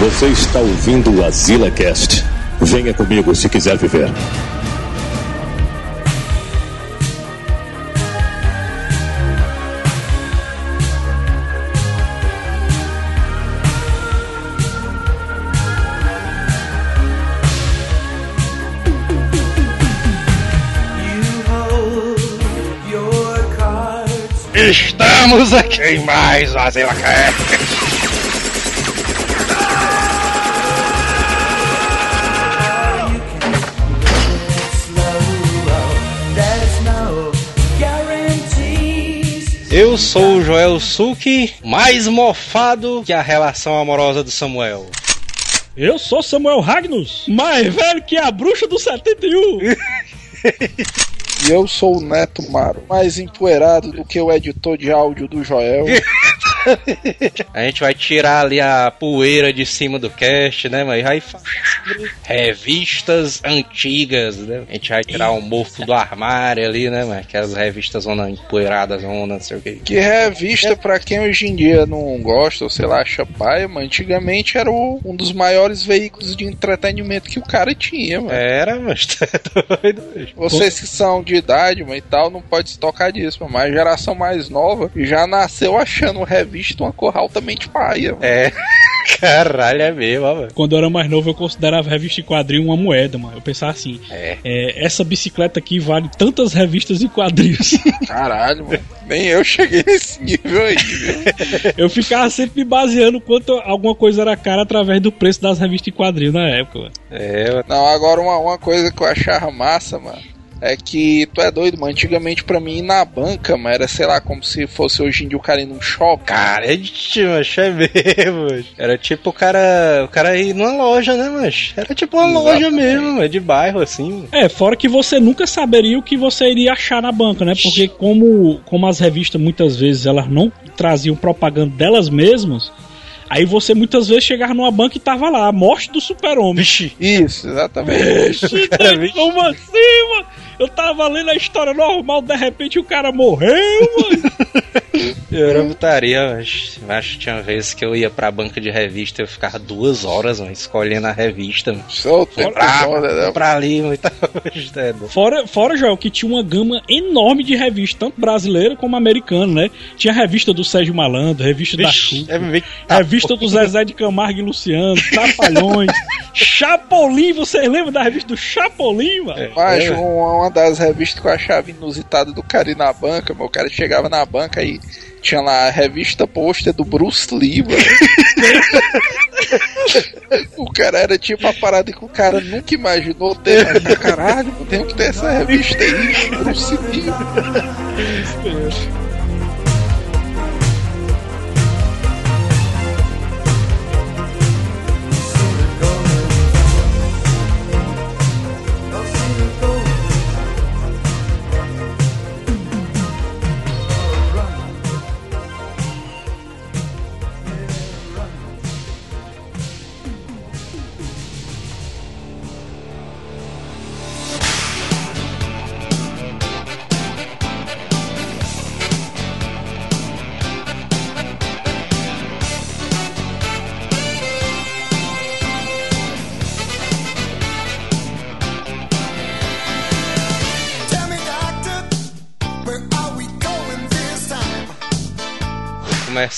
Você está ouvindo o Azila Cast. Venha comigo se quiser viver. Estamos aqui em mais um Azila Cast. Eu sou o Joel Suki, mais mofado que a relação amorosa do Samuel. Eu sou Samuel Ragnus, mais velho que a bruxa do 71. E eu sou o Neto Maro, mais empoeirado do que o editor de áudio do Joel. A gente vai tirar ali a poeira de cima do cast, né, mas vai revistas antigas, né? A gente vai tirar o mofo do armário ali, né, mas aquelas revistas zona empoeiradas, zona não sei o que. Que revista, pra quem hoje em dia não gosta, ou sei lá, acha paia, mas antigamente era o- um dos maiores veículos de entretenimento que o cara tinha, mano. Era, mas tá doido. Vocês que são de idade, mas e tal, não pode se tocar disso, mano. mas a geração mais nova já nasceu achando revista uma cor altamente paia. mano. É. Caralho, é mesmo, mano. Quando eu era mais novo, eu considerava revista em quadrinho uma moeda, mano. Eu pensava assim: É. é, essa bicicleta aqui vale tantas revistas e quadrinhos. Caralho, mano. Nem eu cheguei nesse nível aí, viu? eu ficava sempre me baseando quanto alguma coisa era cara através do preço das revistas em quadrinho na época, mano. É, mano. Não, agora uma, uma coisa que eu achava massa, mano. É que tu é doido, mano. Antigamente pra mim ir na banca, mano, era sei lá, como se fosse hoje em dia o cara ir num shopping. Cara, é de macho, é mesmo. Era tipo o cara. O cara ir numa loja, né, macho? Era tipo uma loja Exatamente. mesmo, mano, de bairro, assim. mano. É, fora que você nunca saberia o que você iria achar na banca, né? Porque como, como as revistas muitas vezes elas não traziam propaganda delas mesmas, aí você muitas vezes chegava numa banca e tava lá, a morte do super-homem. Vixe, Isso, exatamente. Vixe, cara, vixe. como assim, mano? Eu tava lendo a história normal, de repente o cara morreu, mano. eu era putaria, mas, mas tinha vezes que eu ia pra banca de revista e eu ficava duas horas, mano, escolhendo a revista. Mano. Solto, Pra, foda, né? pra ali, mano, e tal. Mas é doido. Fora, fora, Joel, que tinha uma gama enorme de revistas, tanto brasileira como americana, né? Tinha a revista do Sérgio Malandro, revista da Vixe, Xuxa. é meio... Revista do Zezé de Camargo e Luciano, Trapalhões, Chapolin, vocês lembram da revista do Chapolin, mano? Mas É. uma, uma das revistas que eu achava inusitada do cara ir na banca, meu, o cara chegava na banca e tinha lá a revista pôster do Bruce Lee, mano. o cara era tipo a parada que o cara nunca imaginou ter, mas caralho, eu tenho que ter essa revista aí, Bruce Lee.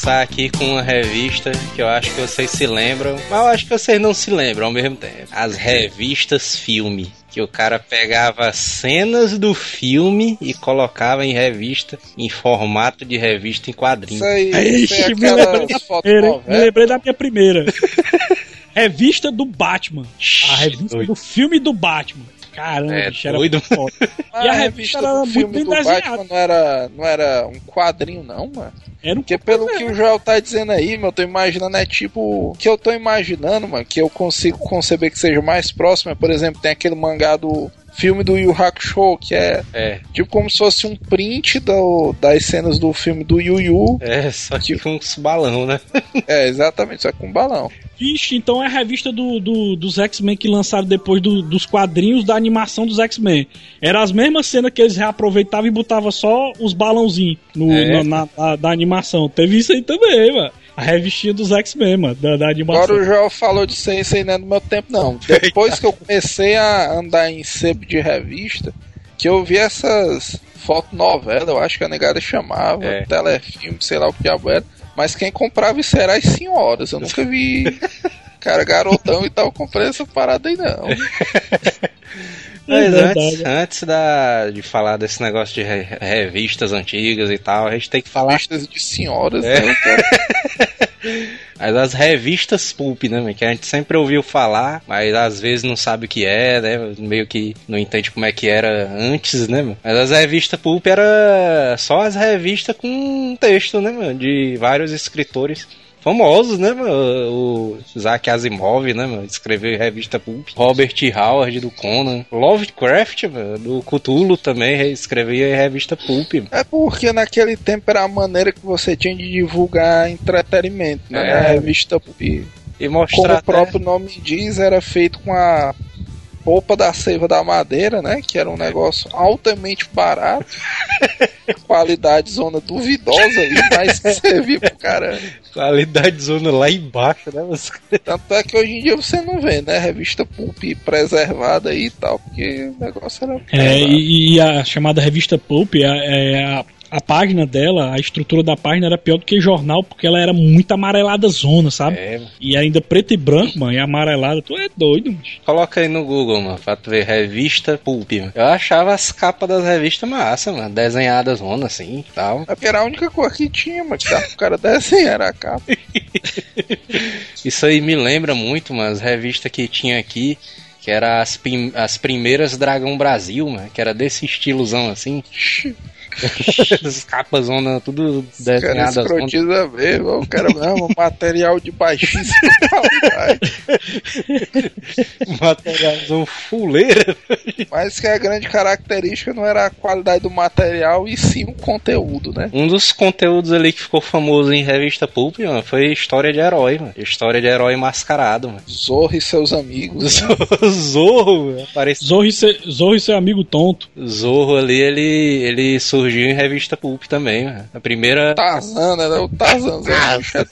Começar aqui com uma revista que eu acho que vocês se lembram, mas eu acho que vocês não se lembram ao mesmo tempo. As revistas filme. Que o cara pegava cenas do filme e colocava em revista, em formato de revista em quadrinhos. Isso aí, isso aí é me lembrei da primeira, hein? me lembrei da minha primeira. revista do Batman. A revista do filme do Batman. Caramba, É, bicho, era doido. muito foda. Ah, E a a revista revista era do muito filme bem desenhada. Batman não era, não era um quadrinho, não, mano. Era um Porque pelo que o Joel tá dizendo aí, meu, eu tô imaginando, é tipo. O que eu tô imaginando, mano, que eu consigo conceber que seja mais próximo, é, por exemplo, tem aquele mangá do filme do Yu Hakusho, que é É, tipo como se fosse um print do, das cenas do filme do Yu Yu. é, só que com uns balão, né? É, exatamente, só com um balão. Vixe, então é a revista do, do- dos X-Men que lançaram depois do- dos quadrinhos da animação dos X-Men. Era as mesmas cenas que eles reaproveitavam e botavam só os balãozinhos no, É. na, na- na- da animação. Teve isso aí também, mano. A revistinha dos X-Men, mano, da, da animação. Agora o Joel falou isso aí não é do meu tempo, não. Depois que eu comecei a andar em sebo de revista, que eu vi essas fotonovelas, eu acho que a negada chamava, É. telefilme, sei lá o que diabo era. Mas quem comprava isso era as senhoras. Eu nunca vi cara garotão e tal, comprei essa parada aí, não. Mas É antes, verdade. antes da, de falar desse negócio de re- revistas antigas e tal, a gente tem que falar Revistas de senhoras, É. né? Mas as revistas pulp, né, que a gente sempre ouviu falar, mas às vezes não sabe o que é, né? Meio que não entende como é que era antes, né, meu? Mas as revistas pulp era só as revistas com texto, né, meu? De vários escritores famosos, né, meu? O Isaac Asimov, né, meu? Escreveu revista pulp. Robert Howard do Conan. Lovecraft, meu, do Cthulhu também escrevia revista pulp. meu. É porque naquele tempo era a maneira que você tinha de divulgar entretenimento, né? É. A revista e E Como mostrar o até- próprio nome diz, era feito com a polpa da seiva da madeira, né? Que era um negócio altamente barato. qualidade zona duvidosa ali, mas que servia pro cara. qualidade zona lá embaixo, né? Mas... Tanto é que hoje em dia você não vê, né? Revista Pulp preservada aí e tal, porque o negócio era. É, e, e a chamada revista Pulp, a, é, a, a página dela, a estrutura da página era pior do que jornal, porque ela era muito amarelada zona, sabe? É, E ainda preto e branco, mano, e amarelada. Tu é doido, mano. Coloca aí no Google, mano, pra tu ver revista Pulp, mano. Eu achava as capas das revistas massa, mano. Desenhadas, zona assim e tal. É porque era a única cor que tinha, mas que dava pro cara desenhar era a capa. Isso aí me lembra muito, mano, as revistas que tinha aqui. Que era as, prim- as primeiras Dragão Brasil, mano. Que era desse estilozão assim. As capas zona, tudo O cara desenhadas. zona. escrotiza mesmo, o cara não, material de baixíssima qualidade. Materialzão fuleira. Mas que a grande característica não era a qualidade do material e sim o conteúdo, né? Um dos conteúdos ali que ficou famoso em revista Pulp, mano, foi história de herói, mano. História de herói mascarado, mano. Zorro e seus amigos. né? Zorro, mano, apareceu. Zorro e, seu, Zorro e seu amigo tonto. Zorro ali, ele, ele surgiu em revista Pulp também, mano. A primeira. Tarzan, né? O Tarzan, bicho é.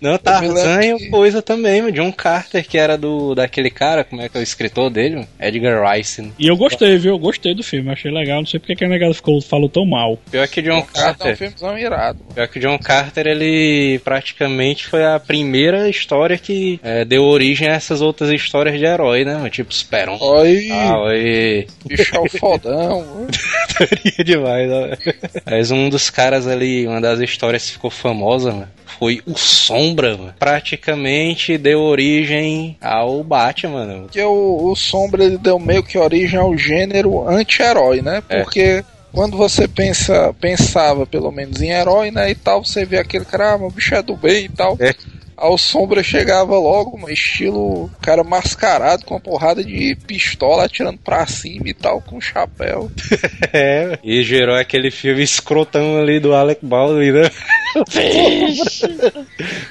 Não, Tarzan e que- coisa também, mano. John Carter, que era do daquele cara, como é que é o escritor dele? mano? Edgar Rice. né? E eu gostei, viu? Eu gostei do filme, achei legal. Não sei porque que a negada ficou, falou tão mal. Pior que John O cara é um Carter. filmezão irado. mano. Pior que John Carter, ele praticamente foi a primeira história que é, deu origem a essas outras histórias de herói, né? mano? Tipo Superman. Oi, Ah, oi. bicho é o fodão. mano. Teoria demais, né? Mas um dos caras ali, uma das histórias que ficou famosa, mano, foi o Sombra, mano. Praticamente deu origem ao Batman, mano. Porque o, o Sombra ele deu meio que origem ao gênero anti-herói, né? É. Porque quando você pensa, pensava pelo menos em herói, né? E tal, você vê aquele cara, ah, meu bicho é do bem e tal. É. Ao Sombra chegava logo, um estilo cara mascarado com uma porrada de pistola atirando pra cima e tal, com chapéu. É, e gerou aquele filme escrotão ali do Alec Baldwin, né?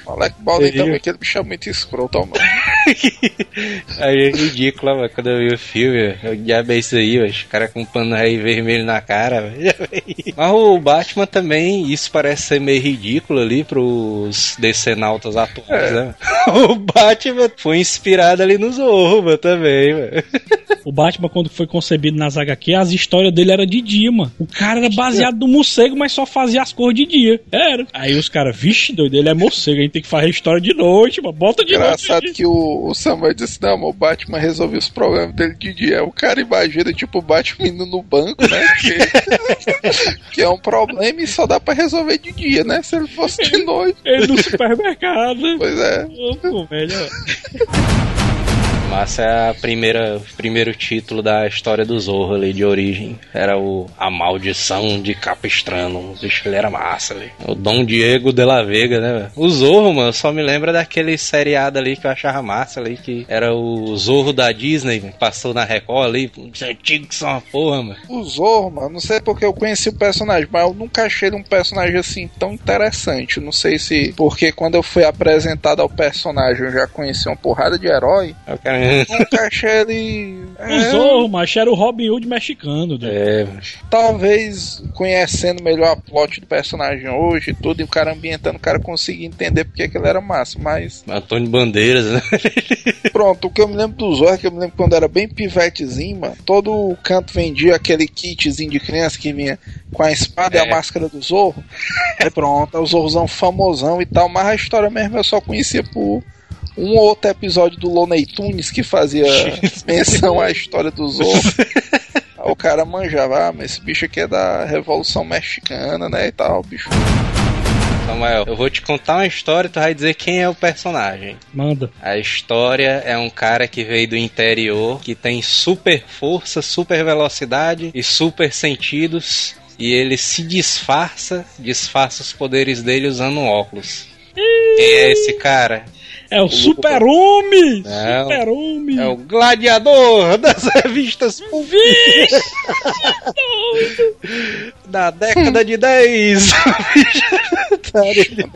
O Alec Baldwin também, aquele bicho é muito escroto, mano. Aí é ridículo, mano, quando eu vi o filme, eu diabo é isso aí, mano, os caras com um pano aí vermelho na cara, velho. Mas o Batman também, isso parece ser meio ridículo ali pros decenautas atuais, né? O Batman foi inspirado ali no Zorro, mano, também, mano. O Batman, quando foi concebido nas HQ, as histórias dele eram de dia, mano. O cara era baseado no morcego, mas só fazia as cores de dia. Era. Aí os caras, vixe, doido, ele é morcego, a gente tem que fazer história de noite, mano. Bota de Engraçado noite. que o, o Samuel disse, não, o Batman resolveu os problemas dele de dia. O cara imagina, tipo, o Batman indo no banco, né? Que, que é um problema e só dá pra resolver de dia, né? Se ele fosse de noite. Ele no supermercado. Pois é. Pô, velho. Massa é a primeira, o primeiro título da história do Zorro ali de origem. Era o A Maldição de Capistrano. O bicho ele era massa ali. O Dom Diego de la Vega, né? velho? O Zorro, mano, só me lembra daquele seriado ali que eu achava massa ali, que era o Zorro da Disney, que passou na Record ali. Isso é antigo que são uma porra, mano. O Zorro, mano, não sei porque eu conheci o personagem, mas eu nunca achei ele um personagem assim tão interessante. Não sei se porque quando eu fui apresentado ao personagem eu já conheci uma porrada de herói. Eu quero Um cachê ali. O é, Zorro, macho, era o Robin Hood mexicano. doido. É, talvez conhecendo melhor a plot do personagem hoje e tudo, e o cara ambientando, o cara conseguia entender porque que ele era massa. Mas Antônio Bandeiras, né? pronto, o que eu me lembro do Zorro é que eu me lembro quando era bem pivetezinho, mano. Todo canto vendia aquele kitzinho de criança que vinha com a espada e É. a máscara do Zorro. Aí pronto, é o Zorrozão famosão e tal, mas a história mesmo eu só conhecia por. Um ou outro episódio do Looney Tunes que fazia menção à história do Zorro. Aí o cara manjava, ah, mas esse bicho aqui é da Revolução Mexicana, né? E tal, bicho. Samuel, eu vou te contar uma história e tu vai dizer quem é o personagem. Manda. A história é um cara que veio do interior, que tem super força, super velocidade e super sentidos. E ele se disfarça, disfarça os poderes dele usando um óculos. Quem é esse cara? É o Super-Homem! Não. Super-Homem! É o gladiador das revistas Pulp da década de 10. Na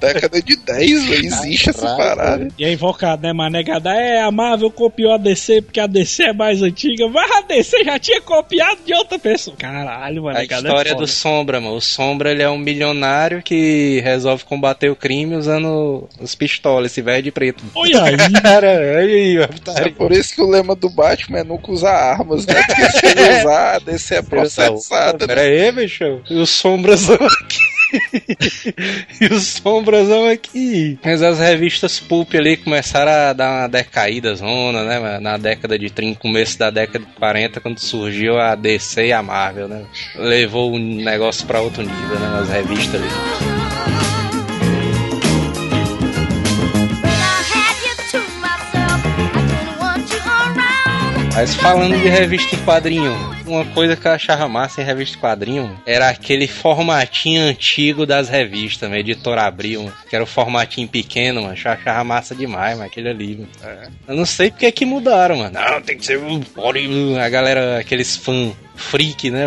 década de 10 véio, existe essa parada. E a invocada, né, mas negada é a Marvel copiou a DC porque a DC é mais antiga, mas a DC já tinha copiado de outra pessoa. Caralho, mano. A negada história é do. Sombra, mano. O Sombra ele é um milionário que resolve combater o crime usando os pistolas, esse velho de preto. Olha aí. Cara, aí, É otário. por isso que o lema do Batman é nunca usar armas, né? Porque se ele usar, a DC é processada. né? Pera aí, bicho. E os sombrazão aqui. e os sombrazão aqui. Mas as revistas Pulp ali começaram a dar uma decaída zona, né? Na década de 30, começo da década de 40, quando surgiu a DC e a Marvel, né? Levou o negócio pra outro nível, né? Nas revistas ali. Mas falando de revista em quadrinho, uma coisa que eu achava massa em revista em quadrinho era aquele formatinho antigo das revistas, mano, editora Abril, que era o formatinho pequeno, mano, eu achava massa demais, mano, aquele ali, mano. Eu não sei porque que mudaram, mano. Não, tem que ser um a galera, aqueles fãs freak, né?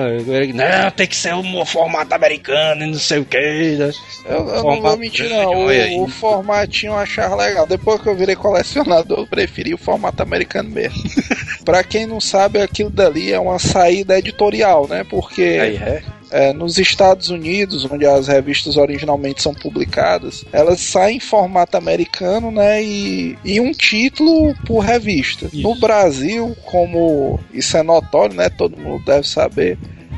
Não, tem que ser um formato americano e não sei o que. Eu, eu não vou mentir, não. O, o formatinho eu achava legal. Depois que eu virei colecionador, eu preferi o formato americano mesmo. pra quem não sabe, aquilo dali é uma saída editorial, né? Porque Aí é. É, nos Estados Unidos, onde as revistas originalmente são publicadas, elas saem em formato americano, né? E, e um título por revista. Isso. No Brasil, como isso é notório, né? Todo mundo deve saber,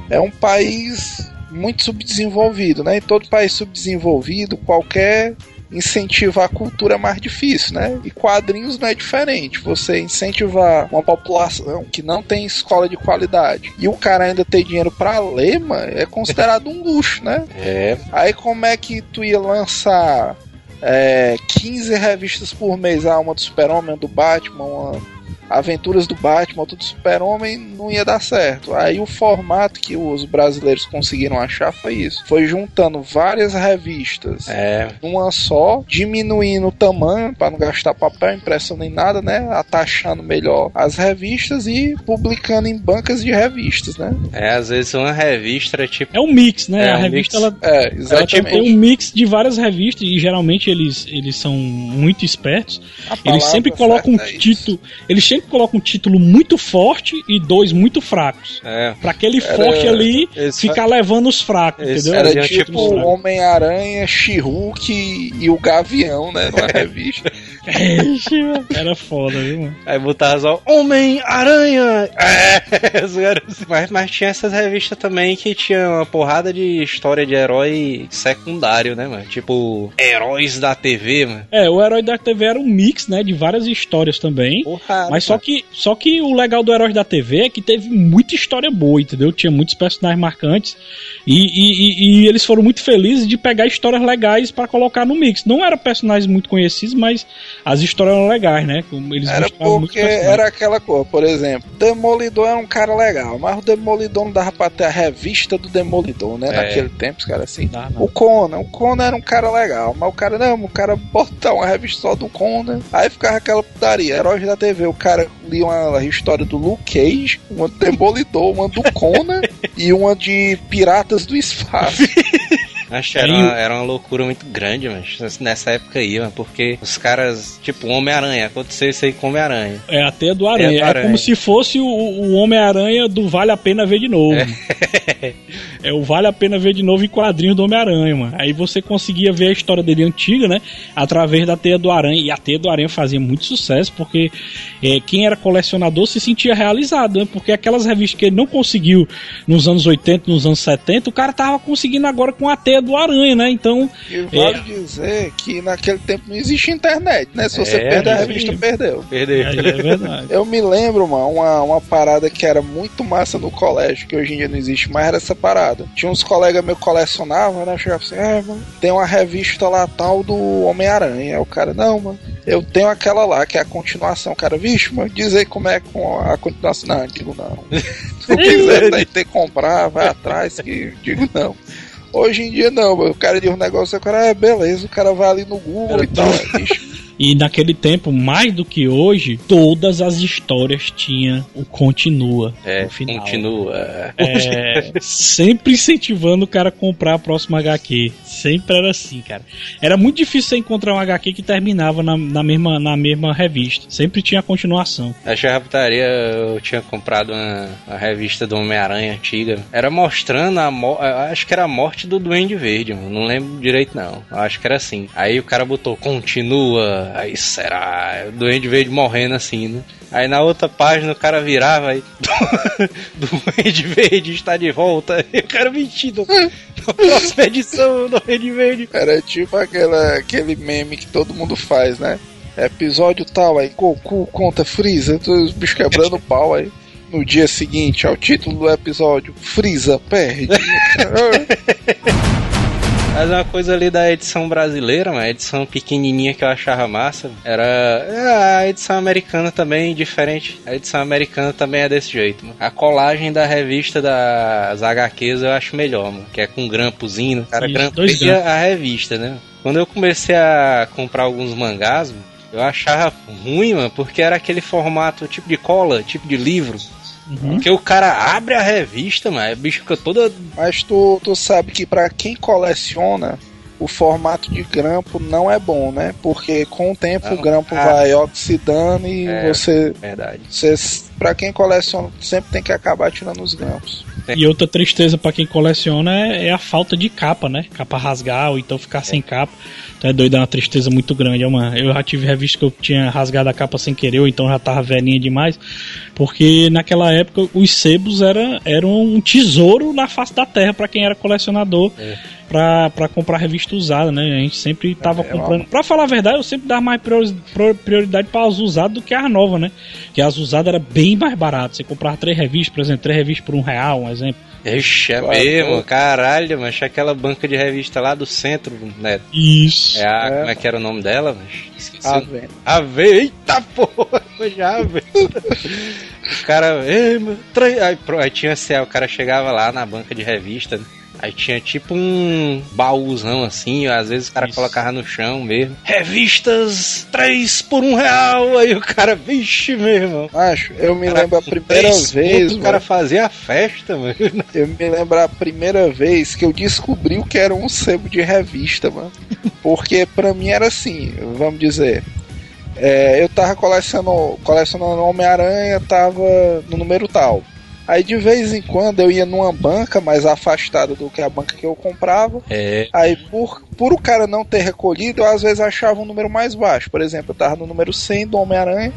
é um país muito subdesenvolvido, né? Em todo país subdesenvolvido, qualquer incentivo à cultura é mais difícil, né? E quadrinhos não é diferente. Você incentivar uma população que não tem escola de qualidade e o cara ainda ter dinheiro pra ler, mano, é considerado um luxo, né? É. Aí como é que tu ia lançar é, 15 revistas por mês? Ah, uma do Super-Homem, uma do Batman, uma Aventuras do Batman, outra do Super-Homem, não ia dar certo. Aí o formato que os brasileiros conseguiram achar foi isso. Foi juntando várias revistas É. numa só, diminuindo o tamanho para não gastar papel, impressão nem nada, né? Atachando melhor as revistas e publicando em bancas de revistas, né? É, às vezes uma revista era tipo. É um mix, né? É a um revista mix. ela, É, ela tem- exatamente. um mix de várias revistas e geralmente eles, eles são muito espertos. A Eles sempre colocam um é título, eles sempre colocam um título muito forte e dois muito fracos. É. Pra aquele Era- forte ali Esse ficar levando os fracos, entendeu? Era Fazia tipo Homem-Aranha, She-Hulk e o Gavião, né? Numa revista. Era foda, viu, mano? Aí botava só Homem-Aranha! É, mas, mas tinha essas revistas também que tinha uma porrada de história de herói secundário, né, mano? Tipo, heróis da TV, mano. É, o Herói da TV era um mix, né, de várias histórias também. Porra, Mas só que, só que o legal do Heróis da TV é que teve muita história boa, entendeu? Tinha muitos personagens marcantes e, e, e- e eles foram muito felizes de pegar histórias legais pra colocar no mix. Não eram personagens muito conhecidos, mas as histórias eram legais, né? Como Eles Era porque era aquela coisa, por exemplo, Demolidor é um cara legal, mas o Demolidor não dava pra ter a revista do Demolidor, né? É. Naquele tempo, os caras assim. Dá, não. O Conan, o Conan era um cara legal, mas o cara não, o cara botar uma revista só do Conan, aí ficava aquela putaria. Heróis da TV, o cara lia uma história do Luke Cage, uma do Demolidor, uma do Conan e uma de Piratas do Espaço. Acho era uma, era uma loucura muito grande, mas nessa época aí, mano, porque os caras, tipo, Homem-Aranha, aconteceu isso aí com Homem-Aranha. É a teia do aranha. Teia do É, Aranha. como se fosse o, o Homem-Aranha do Vale a Pena Ver de Novo. É. o Vale a Pena Ver de Novo em quadrinhos do Homem-Aranha, mano. Aí você conseguia ver a história dele antiga, né? Através da teia do aranha. E a teia do aranha fazia muito sucesso, porque é, quem era colecionador se sentia realizado, né? Porque aquelas revistas que ele não conseguiu nos anos 80, nos anos 70, o cara tava conseguindo agora com a teia do aranha, né? Então, E vale dizer que naquele tempo não existia internet, né? Se você É, perder a isso revista, perdeu. Perdeu. é, é verdade. Eu me lembro, mano, uma, uma parada que era muito massa no colégio, que hoje em dia não existe mais, era essa parada. Tinha uns colegas meus que colecionavam, né? Chegava assim, é, mano, tem uma revista lá tal do Homem-Aranha. Aí o cara, não, mano, eu tenho aquela lá, que é a continuação. O cara, vixe, mano, diz aí como é com a continuação. Não, digo não. Se tu quiser daí ter que comprar, vai atrás, que digo não. Hoje em dia não, o cara diz um negócio, o cara, é beleza, o cara vai ali no Google e tal, é, bicho. E naquele tempo, mais do que hoje, todas as histórias tinham o continua É, final. continua. É, sempre incentivando o cara a comprar a próxima HQ. Sempre era assim, cara. Era muito difícil você encontrar um HQ que terminava na, na mesma, na mesma revista. Sempre tinha continuação. Achei a putaria, eu tinha comprado uma, uma revista do Homem-Aranha antiga. Era mostrando a mo- acho que era a morte do Duende Verde, mano. não lembro direito não. Acho que era assim. Aí o cara botou continua, aí será, o Duende Verde morrendo assim, né? Aí na outra página o cara virava aí. Duende Verde está de volta. E o cara mentindo. Na próxima edição do Duende Verde. Era tipo aquela, aquele meme que todo mundo faz, né? Episódio tal, aí Goku conta Freeza, todos os bichos quebrando o pau aí. No dia seguinte, ao título do episódio, Freeza perde. Mas uma coisa ali da edição brasileira, uma edição pequenininha que eu achava massa, era é, a edição americana também diferente. A edição americana também é desse jeito, mano. A colagem da revista das HQs eu acho melhor, mano, que é com grampozinho, o cara grampeia a revista, né? Quando eu comecei a comprar alguns mangás, eu achava ruim, mano, porque era aquele formato tipo de cola, tipo de livro. Uhum. Que o cara abre a revista, mano, a bicho fica toda Mas tu, tu sabe que pra quem coleciona, o formato de grampo não é bom, né? Porque com o tempo Não, o grampo ah. vai oxidando e É. você, verdade. você. Pra quem coleciona, sempre tem que acabar tirando os grampos. E outra tristeza pra quem coleciona é, é a falta de capa, né? Capa rasgar ou então ficar sem capa. Então é doido, é uma tristeza muito grande. É uma, eu já tive revista que eu tinha rasgado a capa sem querer, ou então já tava velhinha demais. Porque naquela época os sebos era, eram um tesouro na face da terra pra quem era colecionador. Pra, pra comprar revista usada, né? A gente sempre tava É, comprando. Pra falar a verdade, eu sempre dava mais prioridade para as usadas do que as novas, né? Porque as usadas era bem mais barato. Você comprava três revistas, por exemplo, três revistas por um real, um exemplo. Ixi, é mesmo, caralho, mas aquela banca de revista lá do centro, né? Isso. É a, É. como é que era o nome dela? Mas esqueci. O- vendo? Ave, eita porra, já Ave. o cara, ei, meu, três. Aí, aí tinha assim, aí o cara chegava lá na banca de revista, né? Aí tinha tipo um baúzão assim, às vezes o cara Isso. colocava no chão mesmo. Revistas, três por um real. Aí o cara, vixe, meu irmão. Acho, eu me Cara, lembro a primeira vez, o cara fazia a festa, mano. eu me lembro a primeira vez que eu descobri o que era um sebo de revista, mano. Porque pra mim era assim, vamos dizer, é, eu tava colecionando, colecionando Homem-Aranha, tava no número tal. Aí de vez em quando eu ia numa banca mais afastada do que a banca que eu comprava. É, Aí por, por o cara não ter recolhido, eu às vezes achava um número mais baixo. Por exemplo, eu tava no número 100 do Homem-Aranha.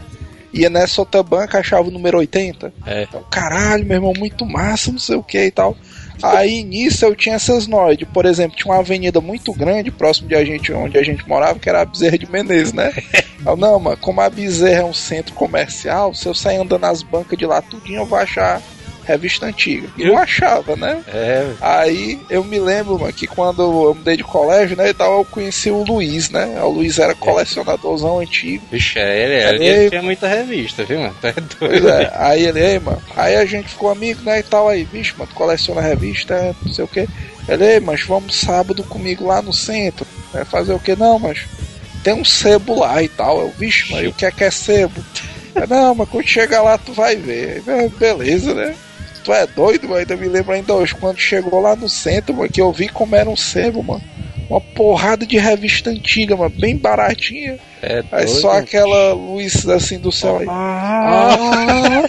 Ia nessa outra banca, achava o número 80. é. Então, caralho, meu irmão, muito massa, não sei o que e tal. Aí nisso eu tinha essas noides. Por exemplo, tinha uma avenida muito grande próximo de a gente, onde a gente morava, que era a Bezerra de Menezes, né? Eu, não, mano, como a Bezerra é um centro comercial, se eu sair andando nas bancas de lá tudinho, eu vou achar revista antiga. E eu achava, né? É, Aí eu me lembro, mano, que quando eu mudei de colégio, né, e tal, eu conheci o Luiz, né? O Luiz era colecionadorzão antigo. Bicho, é, ele, ele, Ei. ele tinha muita revista, viu, mano? Tá Pois doido. é, aí ele, ei, mano. Aí a gente ficou amigo, né, e tal, aí, bicho, mano, tu coleciona revista, é, não sei o que. Ele, ei, mas vamos sábado comigo lá no centro. É fazer o que? Não, mas tem um sebo lá e tal. Eu, mas e o que é que é sebo? É, não, mas quando chegar lá tu vai ver. É, beleza, né? Tu é doido, mano. Ainda me lembro ainda hoje, quando chegou lá no centro, mano, que eu vi como era um sebo, mano. Uma porrada de revista antiga, mano, bem baratinha. É Aí doido. só aquela luz assim do céu aí. Ah,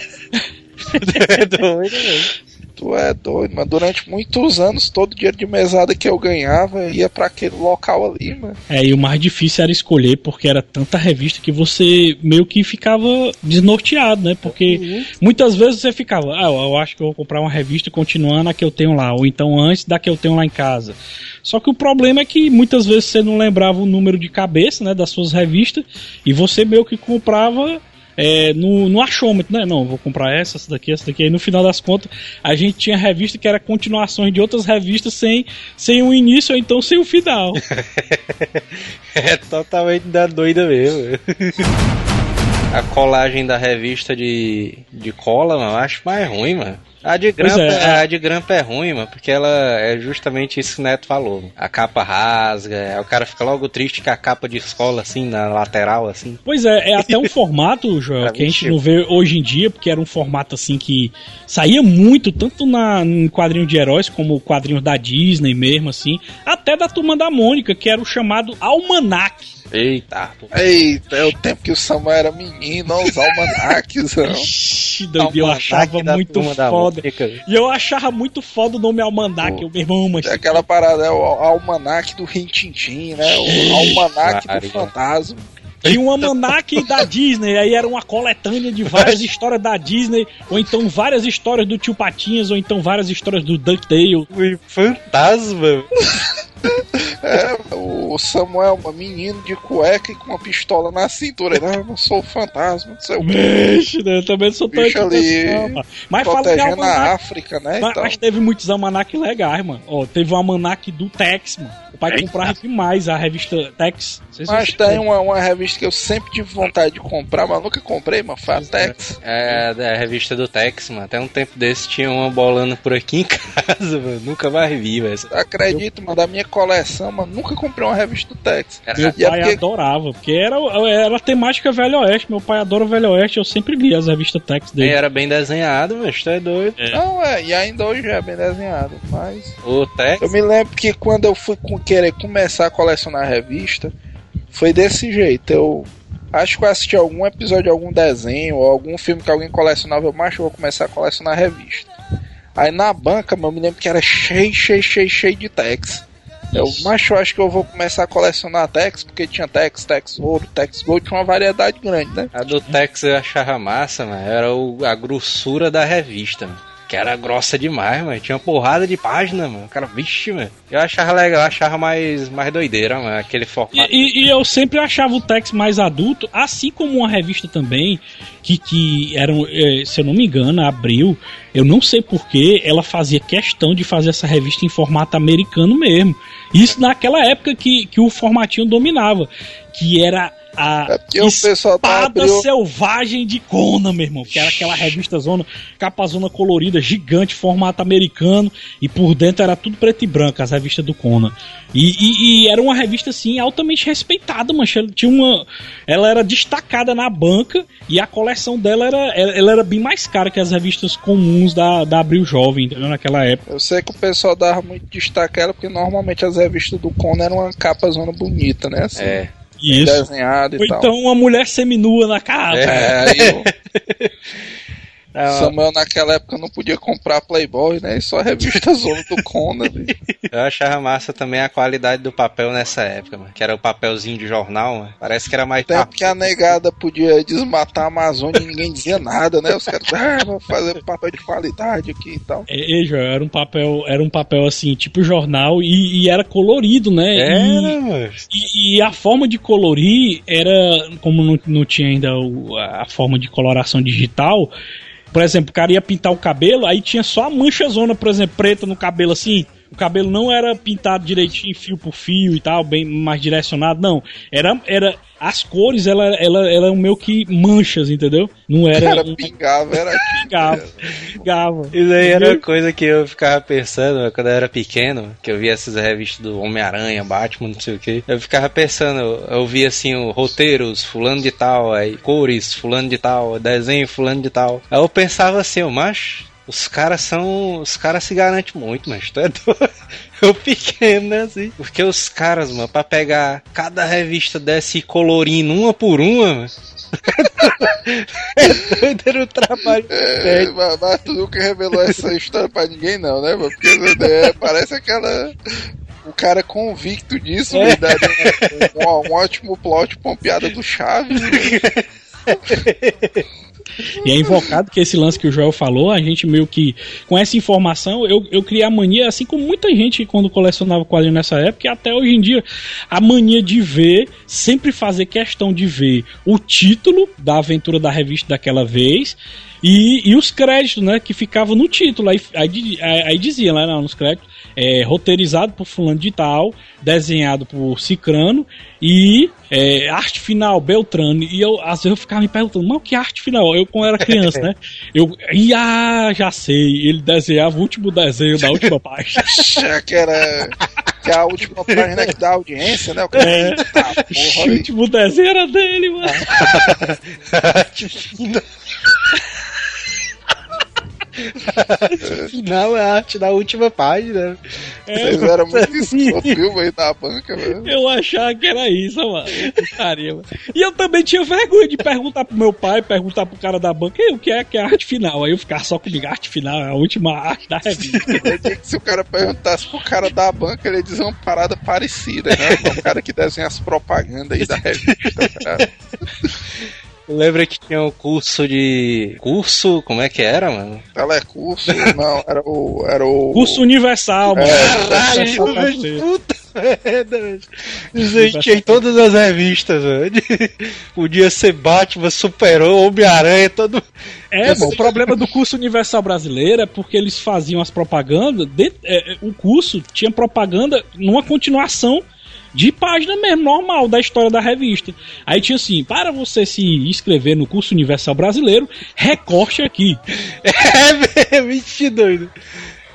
É doido, velho. Tu é doido, mano. Durante muitos anos, todo dinheiro de mesada que eu ganhava ia pra aquele local ali, mano. É, e o mais difícil era escolher, porque era tanta revista que você meio que ficava desnorteado, né? Porque muitas vezes você ficava, ah, eu acho que eu vou comprar uma revista continuando a que eu tenho lá, ou então antes da que eu tenho lá em casa. Só que o problema é que muitas vezes você não lembrava o número de cabeça, né, das suas revistas, e você meio que comprava é, no, no achômetro, né? Não, vou comprar essa, essa daqui, essa daqui. Aí no final das contas, a gente tinha revista que era continuações de outras revistas sem, sem um início ou então sem o final. É totalmente da doida mesmo. A colagem da revista de, de cola, mano, eu acho mais ruim, mano. A de grampa, é, a de grampa é ruim, mano, porque ela é justamente isso que o Neto falou. A capa rasga, aí o cara fica logo triste com a capa de escola, assim, na lateral, assim. Pois é, é até um formato, Joel, que a gente não vê hoje em dia, porque era um formato assim que saía muito, tanto na, em quadrinho de heróis, como quadrinhos da Disney mesmo, assim, até da turma da Mônica, que era o chamado Almanac. Eita. Eita, é o tempo que o Samuel era menino, os almanaques, não. Ixi, doido, eu Almanac achava muito foda. E eu achava muito foda o nome Almanac, o meu irmão, mas É aquela parada, é o almanaque do Rintintim, né? O almanaque do fantasma. Tinha um almanac da Disney, aí era uma coletânea de várias histórias da Disney, ou então várias histórias do Tio Patinhas, ou então várias histórias do DuckTale. Fantasma. É, o Samuel, um menino de cueca e com uma pistola na cintura. Ele, ah, eu sou o fantasma, não sei o que. Mexe, né? Eu também sou Bicho ali, não, Mas fala que Protegendo a almanac, África, né? mas, Então, mas teve muitos almanac legais, mano. Ó, teve o almanac do Tex, mano. O pai Eita. comprava demais a revista Tex. Se mas você tem uma, uma revista que eu sempre tive vontade de comprar, mas nunca comprei, mas foi a Tex. É, da revista do Tex, mano. Até um tempo desse tinha uma bolando por aqui em casa, mano. Nunca mais vi, velho. Acredito, mano, da minha coleção, mano, nunca comprei uma revista do Tex. Era- Meu E é pai porque- adorava, porque era, era a temática Velho Oeste. Meu pai adora o Velho Oeste, eu sempre vi as revistas Tex dele. era bem desenhado, mas tu é doido. Não, é, e ainda hoje é bem desenhado, mas... O Tex. Eu me lembro que quando eu fui com- querer começar a colecionar revista, foi desse jeito. Eu acho que eu assisti algum episódio de algum desenho ou algum filme que alguém colecionava, eu macho, eu vou começar a colecionar revista. Aí na banca, mano, eu me lembro que era cheio, cheio, cheio, cheio de Tex. Eu, macho, eu acho que eu vou começar a colecionar Tex, porque tinha Tex, Tex Ouro, Tex Gold, tinha uma variedade grande, né? A do Tex eu achava massa, mano. Era o- a grossura da revista, mano. Que era grossa demais, mano. Tinha uma porrada de página, mano. O cara, vixe, mano. Eu achava legal, eu achava mais, mais doideira, mano. Aquele formato. E, e- e eu sempre achava o Tex mais adulto, assim como uma revista também, que, que era, eh, se eu não me engano, a Abril, eu não sei porquê, ela fazia questão de fazer essa revista em formato americano mesmo. Isso naquela época que, que o formatinho dominava, que era a É da espada Abril- selvagem de Conan, meu irmão, que era aquela revista zona, capa zona colorida, gigante, formato americano, e por dentro era tudo preto e branco, as revistas do Conan. E, e- e era uma revista, assim, altamente respeitada, mancha. Ela tinha uma. Ela era destacada na banca e a coleção dela era, ela, ela era bem mais cara que as revistas comuns da, da Abril Jovem, entendeu? Naquela época. Eu sei que o pessoal dava muito destaque a ela, porque normalmente as revistas do Conan eram uma capa zona bonita, né? Assim, É. Isso. desenhada e Ou tal. então uma mulher seminua na capa. É, aí É, ó, Samuel naquela época não podia comprar Playboy, né? E só a revista Zona do Conan. eu achava massa também a qualidade do papel nessa época, mano. Que era o papelzinho de jornal, mano. Parece que era mais Tempo que a negada podia desmatar a Amazônia e ninguém dizia nada, né? Os caras, ah, vou fazer papel de qualidade aqui e tal. É, é, Joel, era um papel, era um papel assim, tipo jornal, e, e era colorido, né? E- Era, mano. E, e a forma de colorir era, como não, não tinha ainda o- a forma de coloração digital, por exemplo, o cara ia pintar o cabelo, aí tinha só a mancha zona, por exemplo, preta no cabelo assim. O cabelo não era pintado direitinho, fio por fio e tal, bem mais direcionado, não. Era, era as cores, ela, ela, ela eram meio que manchas, entendeu? Não era. Cara, um- pingava, era. Pingava. Pingava. Isso aí era uma coisa que eu ficava pensando quando eu era pequeno, que eu via essas revistas do Homem-Aranha, Batman, não sei o que. Eu ficava pensando, eu, eu via assim, o roteiros, fulano de tal, aí cores, fulano de tal, desenho, fulano de tal. Aí eu pensava assim, o macho. Os caras são. Os caras se garantem muito, mas tu é doido. O pequeno, né, assim? Porque os caras, mano, pra pegar cada revista dessa e colorindo uma por uma, mano. é doido era o trabalho. É, mas, mas tu nunca revelou essa história pra ninguém, não, né? mano? Porque é, parece aquela. O cara convicto disso, É. me daria um, um- um ótimo plot pra uma piada do Chaves. né? E é invocado que esse lance que o Joel falou, a gente meio que, com essa informação, eu, eu criei a mania, assim como muita gente quando colecionava quadrinhos nessa época, e até hoje em dia, a mania de ver, sempre fazer questão de ver o título da aventura da revista daquela vez. E, e os créditos, né, que ficavam no título. Aí, aí, aí- dizia lá nos créditos, é, roteirizado por fulano de tal, desenhado por Cicrano e é, arte final, Beltrano. E eu, às vezes eu ficava me perguntando, mas o que é arte final? Eu, quando era criança, né? Eu, ah, já sei, ele desenhava o último desenho da última página. Que era. Que é a última página que dá audiência, né? O cara, É. "Eita, porra, o aí." último desenho era dele, mano. Final é a arte da última página. Vocês eram muito escroto, viu, aí da banca, velho. Eu achava que era isso, mano. Putaria, mano. E eu também tinha vergonha de perguntar pro meu pai, perguntar pro cara da banca, "Ei, o que é que é a arte final? Aí eu ficava só comigo, a arte final é a última arte da revista. Eu diria que se o cara perguntasse pro cara da banca, ele ia dizer uma parada parecida, né? O cara que desenha as propagandas aí da revista, cara. Lembra que tinha um curso de. Curso? Como é que era, mano? Telecurso, não, era o. Era o Curso universal, mano. Caralho, Universal brasileiro. puta merda, velho. Existia em todas as revistas, velho. Podia ser Batman, Super-Homem, Homem-Aranha, todo. É, bom, o problema do curso universal brasileiro é porque eles faziam as propagandas. de- é, é, o curso tinha propaganda numa continuação de página mesmo, normal, da história da revista. Aí tinha assim: para você se inscrever no curso universal brasileiro, recorte aqui. É, vixe, doido.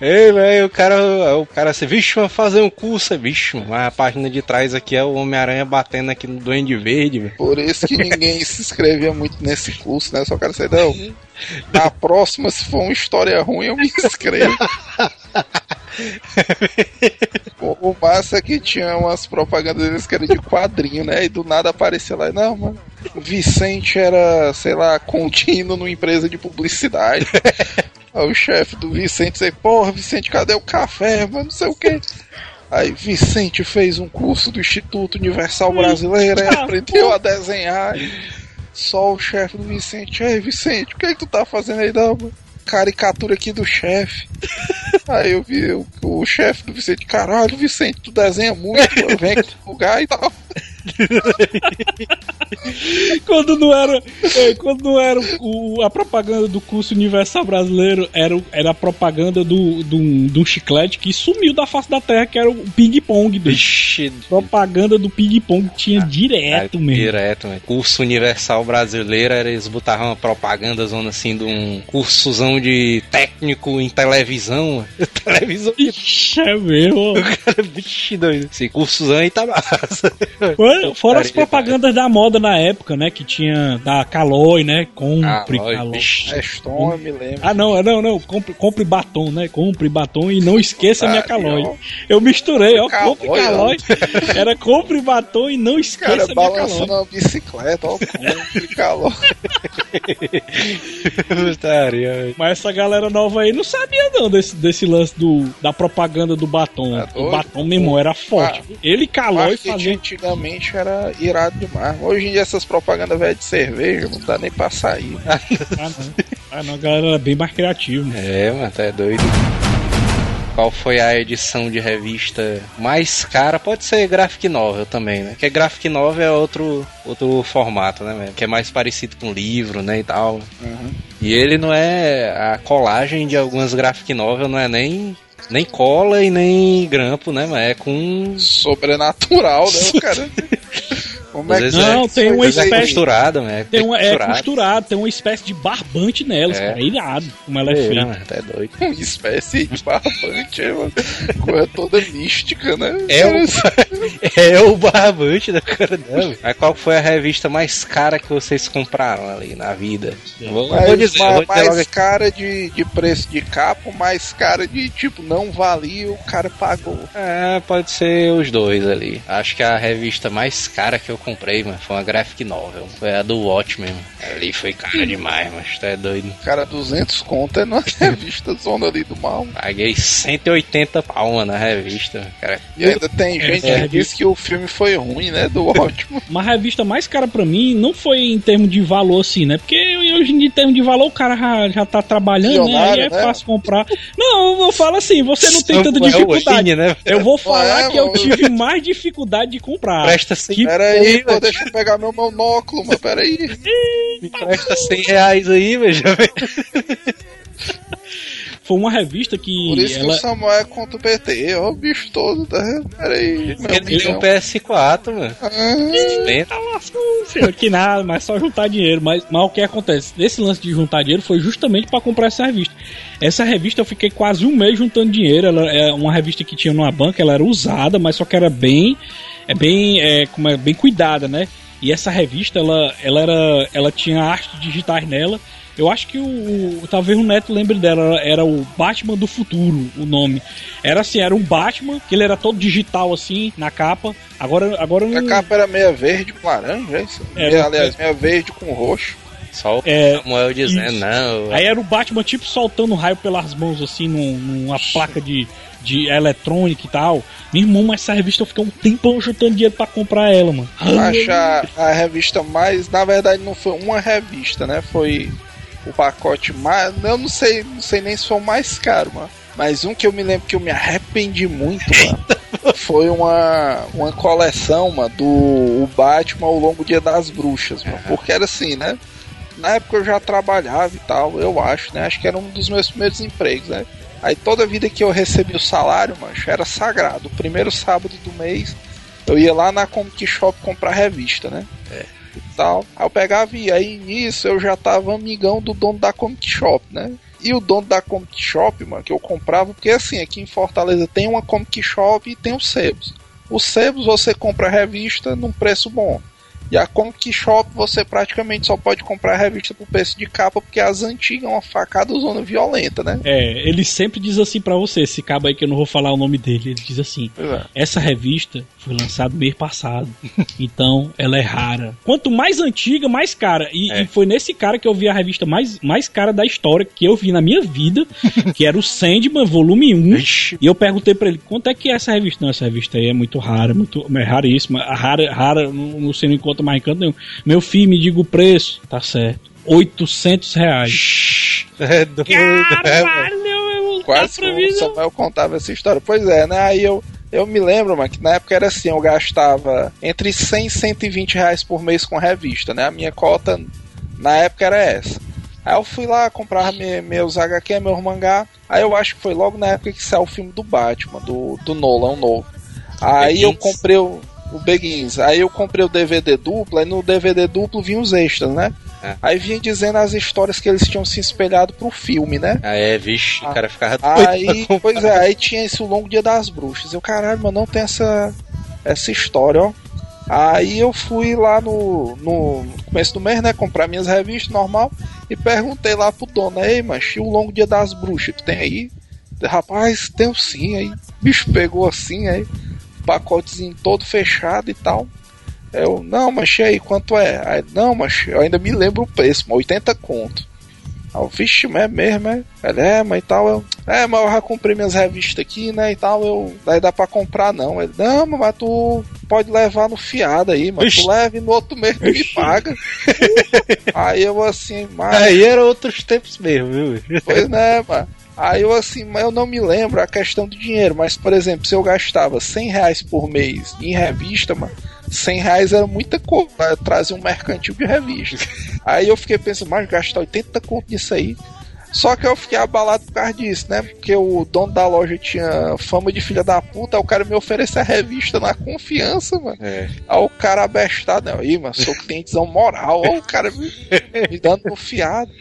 Ei, velho, o cara, o cara assim, vixe, vai fazer um curso, é, vixe, mas a página de trás aqui é o Homem-Aranha batendo aqui no Duende Verde, velho. Por isso que ninguém se inscrevia muito nesse curso, né? Só quero saber, não. Na próxima, se for uma história ruim, eu me inscrevo. o, massa é que tinha umas propagandas deles que era de quadrinho, né? E do nada aparecia lá, não, mano. Vicente era, sei lá, contínuo numa empresa de publicidade. Aí o chefe do Vicente disse, porra, Vicente, cadê o café, mano? Não sei o quê. Aí Vicente fez um curso do Instituto Universal Brasileiro, aí aprendeu a desenhar. Só o chefe do Vicente, ei Vicente, o que é que tu tá fazendo aí, não, mano? Caricatura aqui do chefe. Aí eu vi o, o chefe do Vicente, caralho, Vicente, tu desenha muito, vem lugar e tal. Quando não era, é, quando não era o- a propaganda do curso universal brasileiro, era, era a propaganda do, do, do chiclete que sumiu da face da terra, que era o ping-pong. bicho. Propaganda do ping-pong tinha direto mesmo. Direto, velho. Curso Universal Brasileiro, era- eles botavam uma propaganda zona assim de um cursozão de técnico em televisão. televisão Ixi, é mesmo. cara, vixe, doido. Esse cursozão aí tá massa. Fora, fora as propagandas da moda na época, né? Que tinha da Caloi, né? Compre Caloi. vixe. Eston, eu me lembro. Ah, não, não, não. Compre, compre batom, né? Compre batom e não esqueça a minha Ah, Caloi. ó. Eu misturei, ó. Compre Calói, Caloi. Era compre batom e não esqueça cara a minha Caloi. balançando bicicleta, ó. Putaria, velho. Mas essa galera nova aí não sabia não desse, desse lance do, da propaganda do batom. Tá o batom mesmo era forte. Ele calou e marketing fazia. antigamente era irado demais. Hoje em dia essas propagandas velhas de cerveja não dá nem pra sair. Ah, não. Ah, não, a galera era bem mais criativa. né? É, mano, tá doido. Qual foi a edição de revista mais cara? Pode ser graphic novel também, né? Porque graphic novel é outro, outro formato, né? Que é mais parecido com livro, né, e tal. E ele não é... A colagem de algumas graphic novel não é nem... Nem cola e nem grampo, né? Mas é com. Sobrenatural, né? O cara Como é Às que vezes Não, é, tem uma é espécie- costurada, né? Tem uma, é costurado. costurado, tem uma espécie de barbante nelas, É. cara. É irado como ela é, É, feita. tá doido. uma espécie de barbante, é, mano. Coisa toda mística, né? É o, é o barbante da cara dela. Mas qual foi a revista mais cara que vocês compraram ali na vida? Vou, dizer, mais, logo mais aqui. cara de, de preço de capa, mais cara de tipo, não valia, o cara pagou. É, pode ser os dois ali. Acho que a revista mais cara que eu comprei, mano, foi uma graphic novel. Foi a do Watchmen. mano. Ali foi cara demais, mas tu é doido. Cara, 200 conto é numa revista Zona ali do Mal. Paguei 180 palmas na revista, cara. E ainda tem gente é, que diz que o filme foi ruim, né? Do ótimo. Uma revista mais cara pra mim não foi em termos de valor assim, né? Porque hoje em dia, em termos de valor, o cara já, já tá trabalhando, né? Aí é né? fácil comprar. Não, eu falo assim, você não tem tanta É o dificuldade. Né? Eu vou falar é, que eu tive mais dificuldade de comprar. Presta 100, Que Pera aí, pô, deixa eu pegar meu monóculo, mas pera aí. me presta 100 reais aí, veja. Foi uma revista que Por isso que ela. o Samuel é contra o PT, ó, o bicho todo, tá? Pera aí, meu Ele tem um PS4, mano. Ah, que nada, mas só juntar dinheiro. Mas, mas o que acontece? Esse lance de juntar dinheiro foi justamente pra comprar essa revista. Essa revista eu fiquei quase um mês juntando dinheiro. Ela é uma revista que tinha numa banca, ela era usada, mas só que era bem. É bem. É, como é, bem cuidada, né? E essa revista, ela, ela era. Ela tinha artes digitais nela. Eu acho que o, o- talvez o Neto lembre dela, era o Batman do Futuro, o nome. Era assim, era um Batman, que ele era todo digital assim, na capa. Agora, agora eu A não- capa era meia verde com laranja, é isso? É, Meia, não- aliás, meia verde com roxo. Só o É, Samuel dizendo, isso. não. Aí era o Batman, tipo, soltando raio pelas mãos, assim, num- numa placa de, de eletrônica e tal. Meu irmão, mas essa revista eu fiquei um tempão juntando dinheiro pra comprar ela, mano. Acho a, revista mais. Na verdade, não foi uma revista, né? Foi o pacote mais. Eu não sei, não sei nem se foi o mais caro, mano. Mas um que eu me lembro que eu me arrependi muito, mano. Foi uma, uma coleção, mano, do Batman ao longo dia das bruxas, mano. Porque era assim, né? Na época eu já trabalhava e tal, eu acho, né? Acho que era um dos meus primeiros empregos, né? Aí toda vida que eu recebia o salário, mancho, era sagrado. O primeiro sábado do mês eu ia lá na Comic Shop comprar revista, né? E tal. Aí eu pegava e aí nisso eu já tava amigão do dono da Comic Shop, né? E o dono da Comic Shop, mano, que eu comprava, porque assim, aqui em Fortaleza tem uma Comic Shop e tem os sebos. Os sebos você compra a revista num preço bom. E a Comic Shop você praticamente só pode comprar a revista por preço de capa, porque as antigas é uma facada zona violenta, né? É, ele sempre diz assim pra você, esse cabo aí que eu não vou falar o nome dele, ele diz assim: é. essa revista foi lançada mês passado, então ela é rara. Quanto mais antiga, mais cara. E, É. e foi nesse cara que eu vi a revista mais, mais cara da história que eu vi na minha vida, que era o Sandman, volume 1. Ixi, E eu perguntei pra ele, quanto é que é essa revista? Não, essa revista aí é muito rara, muito, é raríssima. A rara, rara, não, não sei, não encontra mais em canto nenhum. Meu filho, me diga o preço. Tá certo. 800 reais. é doido, né, mano? meu, Quase que o Samuel contava essa história. Pois é, né? Aí eu, eu me lembro, mano, que na época era assim, eu gastava entre 100 e 120 reais por mês com revista, né? A minha cota na época era essa. Aí eu fui lá comprar me- meus HQ, meus mangá. Aí eu acho que foi logo na época que saiu o filme do Batman, do, do Nolan, o novo. Aí eu comprei o, o Begins. Aí eu comprei o DVD duplo, aí no DVD duplo vinha os extras, né? É. Aí vinha dizendo as histórias que eles tinham se espelhado pro filme, né? Ah, é, vixe, o cara ficava doido. Aí, pois é, aí tinha esse o longo dia das bruxas. Eu, caralho, mano, não tem essa, essa história, ó. Aí eu fui lá no, no começo do mês, né, comprar minhas revistas normal e perguntei lá pro dono, ei, mas e o longo dia das bruxas, tu tem aí? Rapaz, tem sim, aí. O bicho pegou assim, aí, pacotezinho todo fechado e tal. Eu, não, mas e aí, quanto é? Aí, não, mas eu ainda me lembro o preço, mano, 80 conto. Aí eu, vixe, mas é mesmo, é? Ele é, mas e tal, eu. É, mas eu já comprei minhas revistas aqui, né? E tal, eu. Daí dá pra comprar não. Ele, não, mas tu pode levar no fiado aí, mas tu leva e no outro mês tu me paga. aí eu assim, mas. Aí eram outros tempos mesmo, viu? Pois né, mano. Aí eu assim, mas eu não me lembro a questão do dinheiro, mas por exemplo, se eu gastava 100 reais por mês em revista, mano, 100 reais era muita coisa, trazer um mercantil de revista. Aí eu fiquei pensando, mas gastar 80 conto nisso aí. Só que eu fiquei abalado por causa disso, né? Porque o dono da loja tinha fama de filha da puta, aí o cara me ofereceu a revista na confiança, mano. É. Aí o cara abestado, né? Aí, mano, sou clientezão moral, ó, o cara me, me dando no fiado.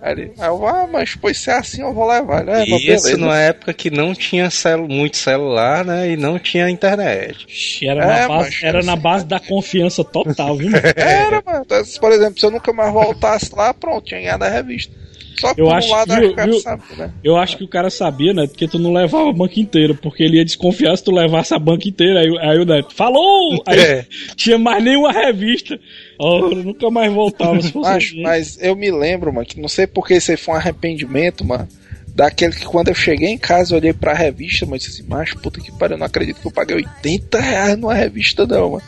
Aí, ele, aí eu, ah, mas pois se é assim eu vou levar. Ele, é, E isso beleza. numa época que não tinha celu muito celular, né? E não tinha internet. Era, É, na, base, era na base da confiança total, viu, mano? Era, mano. Então, Por exemplo, se eu nunca mais voltasse lá, pronto, tinha ganhado a revista. Só Eu por acho um lado que- o cara viu- sabe, né? Eu acho que o cara sabia, né? Porque tu não levava a banca inteira, porque ele ia desconfiar se tu levasse a banca inteira. Aí, aí o Neto, falou! Aí É. tinha mais nenhuma revista. Oh, eu nunca mais voltava se fosse Mas, assim. mas eu me lembro, mano, que não sei porque isso aí foi um arrependimento, mano. Daquele que quando eu cheguei em casa eu olhei pra revista, mas disse assim, macho, puta que pariu, eu não acredito que eu paguei 80 reais numa revista, não, mano.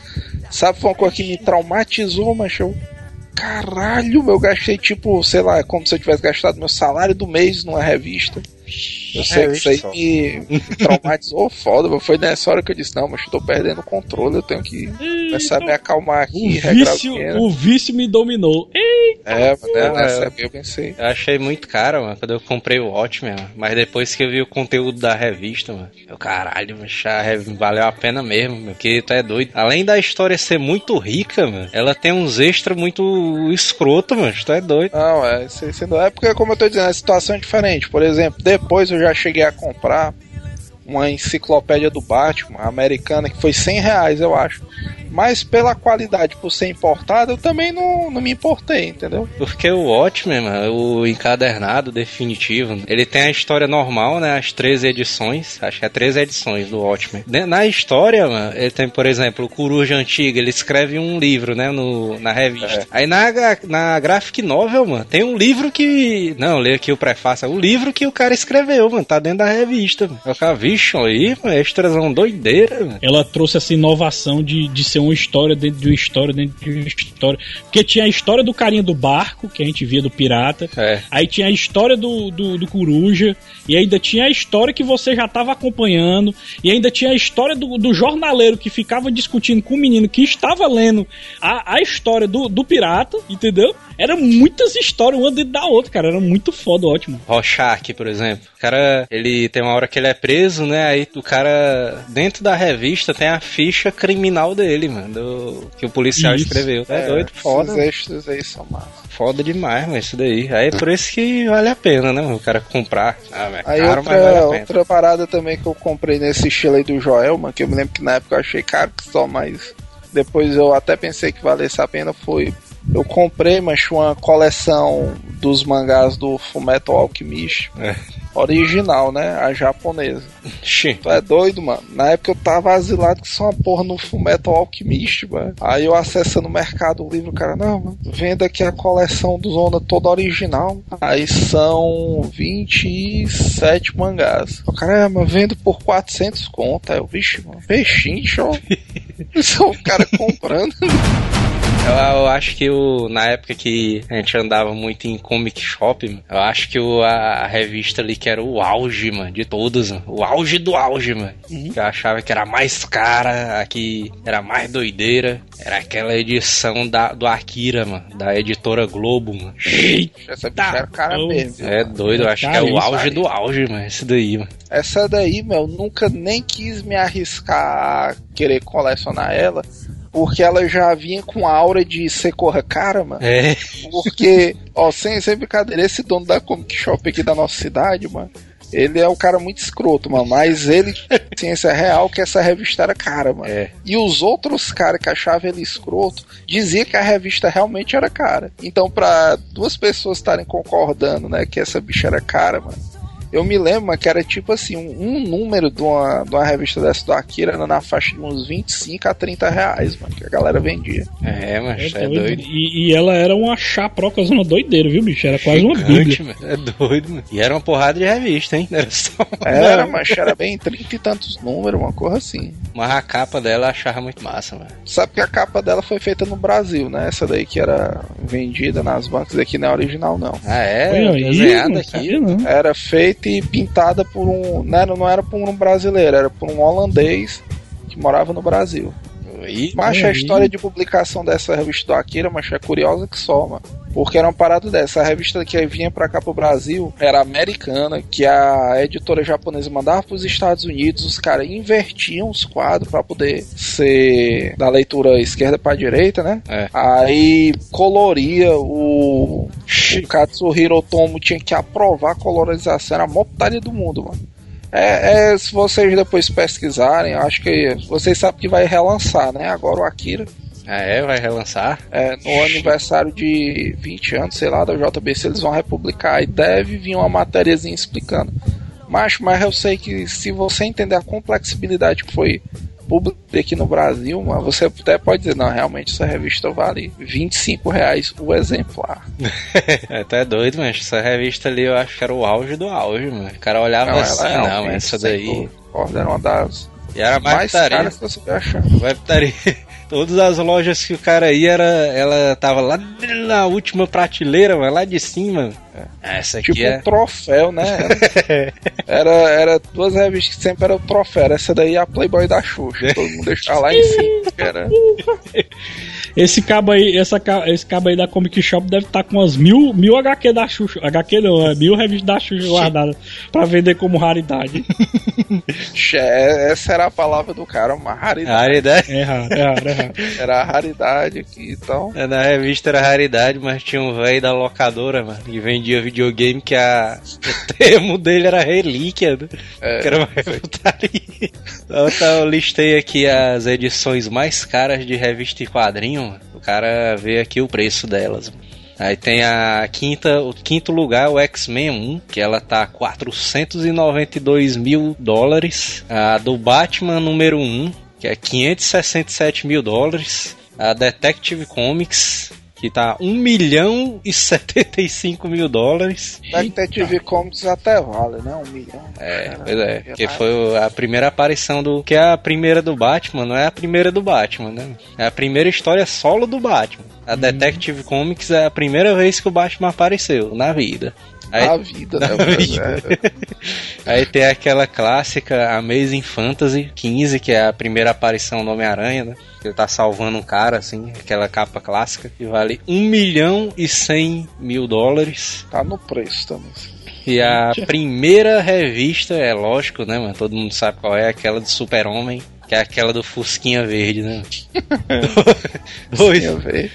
Sabe, foi uma coisa que me traumatizou, macho. Eu, caralho, eu gastei tipo, sei lá, como se eu tivesse gastado meu salário do mês numa revista. Eu sei que isso aí só. me, me traumatizou foda, mas foi nessa hora que eu disse, não, mas eu tô perdendo o controle, eu tenho que começar a me acalmar aqui, o, vício, o vício me dominou. Ei, É, mas né, nessa é. época eu pensei. Eu achei muito caro, mano, quando eu comprei o Watchmen. Mas depois que eu vi o conteúdo da revista, mano, eu, caralho, valeu a pena mesmo, meu, porque tu é doido. Além da história ser muito rica, mano, ela tem uns extras muito escroto, mano, tu é doido. Não, é, isso, isso não é porque, como eu tô dizendo, a situação é diferente. Por exemplo, depois eu já cheguei a comprar uma enciclopédia do Batman americana que foi 100 reais, eu acho. Mas pela qualidade, por ser importada, eu também não, não me importei, entendeu? Porque o Watchmen, mano, o encadernado definitivo, ele tem a história normal, né? As 13 edições, acho que é 13 edições do Watchmen. Na história, mano, ele tem, por exemplo, o Coruja Antiga, ele escreve um livro, né? No, na revista. Aí na, na graphic novel, mano, tem um livro que. Não, lê aqui o prefácio. O livro que o cara escreveu, mano, tá dentro da revista. Mano. Eu ficava, vixe, aí, mano, extrasão doideira, mano. Ela trouxe essa inovação de, de ser uma história dentro de uma história dentro de uma história. Porque tinha a história do carinha do barco, que a gente via do pirata. É. Aí tinha a história do, do, do coruja. E ainda tinha a história que você já estava acompanhando. E ainda tinha a história do, do jornaleiro que ficava discutindo com o menino que estava lendo a, a história do, do pirata, entendeu? Era muitas histórias, uma dentro da outra, cara. Era muito foda, ótimo. Rorschach, por exemplo. O cara, ele tem uma hora que ele é preso, né? Aí o cara, dentro da revista, tem a ficha criminal dele, mano. do- que o policial Isso. escreveu. É, doido, foda. Esses extras aí são massa. Foda demais, mano, isso daí. Aí é por isso que vale a pena, né, o cara comprar. Ah, é Aí caro, mas outra, vale a pena. outra parada também que eu comprei nesse estilo aí do Joel, mano, que eu me lembro que na época eu achei caro que só, mas depois eu até pensei que valesse a pena, foi... Eu comprei, mas uma coleção dos mangás do Fullmetal Alchemist. É. Original, né? A japonesa. Xi. Tu é doido, mano. Na época eu tava asilado que só uma porra no Fullmetal Alchemist, mano. Aí eu acessando o Mercado Livre, o cara, não, mano, venda aqui a coleção do Zona toda original. Aí são 27 mangás. O cara, é, vendo por 400 conto. Aí eu, vixe, mano, peixinho, show. Isso é o cara comprando. Eu, acho que o, na época que a gente andava muito em comic shop, eu acho que o, a, a revista ali que era o auge, mano, de todos, mano. O auge do auge, mano. Uhum. Que eu achava que era mais cara, a que era mais doideira. Era aquela edição da, do Akira, mano, da editora Globo, mano. Essa bicha era cara mesmo. É doido, eu acho que é o auge aí. do auge, mano, esse daí, mano. Essa daí, meu, eu nunca nem quis me arriscar a querer colecionar ela, porque ela já vinha com a aura de ser corra cara, mano. É, Porque, ó, sem, sem brincadeira, esse dono da Comic Shop aqui da nossa cidade, mano, ele é um cara muito escroto, mano, mas ele, ciência real, que essa revista era cara, mano. é. E os outros caras que achavam ele escroto dizia que a revista realmente era cara. Então, pra duas pessoas estarem concordando, né, que essa bicha era cara, mano. Eu me lembro mano, que era tipo assim, um, um número de uma, de uma revista dessa do Akira era na faixa de uns 25 a 30 reais, mano, que a galera vendia. É, mas É é, doido. doido. E, e ela era uma chaproca zona doideira, viu, bicho? Era quase uma Gigante, bíblia. mano. É doido, mano. E era uma porrada de revista, hein? Era só uma. Era, mas era bem 30 e tantos números, uma coisa assim. Mas a capa dela eu achava muito massa, mano. Sabe que a capa dela foi feita no Brasil, né? Essa daí que era vendida nas bancas aqui não é original, não. Ah, é? Aí, Desenhada aqui. não. Era feita e pintada por um. Era, não era por um brasileiro, era por um holandês que morava no Brasil. E Mas a Uhum. história de publicação dessa revista do Akira, mas é curiosa que só, mano. Porque era uma parada dessa. A revista que vinha pra cá pro Brasil era americana, que a editora japonesa mandava pros Estados Unidos, os caras invertiam os quadros pra poder ser da leitura esquerda pra direita, né? É. Aí coloria o. O Katsuhiro Otomo tinha que aprovar a colorização, era a maior putaria do mundo, mano. É, é, se vocês depois pesquisarem, acho que vocês sabem que vai relançar, né? Agora o Akira, Ah, é? Vai relançar? é, no aniversário de 20 anos, sei lá, da JBC, eles vão republicar e deve vir uma matériazinha explicando. Mas, mas eu sei que se você entender a complexibilidade que foi publicada aqui no Brasil, mano, você até pode dizer, não, realmente essa revista vale 25 reais o exemplar. É, tá doido, mas essa revista ali eu acho que era o auge do auge, mano. O cara olhava assim, não, realmente, essa daí. era uma das E era mais mais caras que você vai achar. Vai putaria. Todas as lojas que o cara ia, era, ela tava lá na última prateleira, mano, lá de cima. Essa aqui Tipo é. um troféu, né? Era, era duas revistas que sempre era o troféu. Era essa daí a Playboy da Xuxa. Todo mundo deixava lá em cima. Era... Esse cabo aí, essa, esse cabo aí da Comic Shop deve estar com umas mil, mil HQ da Xuxa. HQ não, é mil revistas da Xuxa guardadas pra vender como raridade. Essa era a palavra do cara, uma raridade. Raridade. É raro, é raro, é raro. Era a raridade aqui, então. É, Na revista era raridade, mas tinha um velho da locadora, mano, que vendia videogame que a... o termo dele era relíquia, né? É, que era uma putaria. Então tá, eu listei aqui as edições mais caras de revista e quadrinho. O cara vê aqui o preço delas. Aí tem a quinta, o quinto lugar, o X-Men 1, que ela tá 492 mil dólares. A do Batman número 1, que é 567 mil dólares. A Detective Comics, que tá 1 milhão e 75 mil dólares. Detective Comics até vale, né? Um milhão. É, Cara, pois é, que que foi a primeira aparição do. Que é a primeira do Batman, não é a primeira do Batman, né? É a primeira história solo do Batman. A Detective Comics é a primeira vez que o Batman apareceu na vida. Aí, A vida, né? Na mano? vida. É, aí tem aquela clássica Amazing Fantasy 15, que é a primeira aparição do Homem-Aranha, né? Ele tá salvando um cara, assim, aquela capa clássica, que vale 1 milhão e 100 mil dólares. tá no preço também. E a primeira revista, é lógico, né, mano? Todo mundo sabe qual é, aquela do Super-Homem, que é aquela do Fusquinha Verde, né?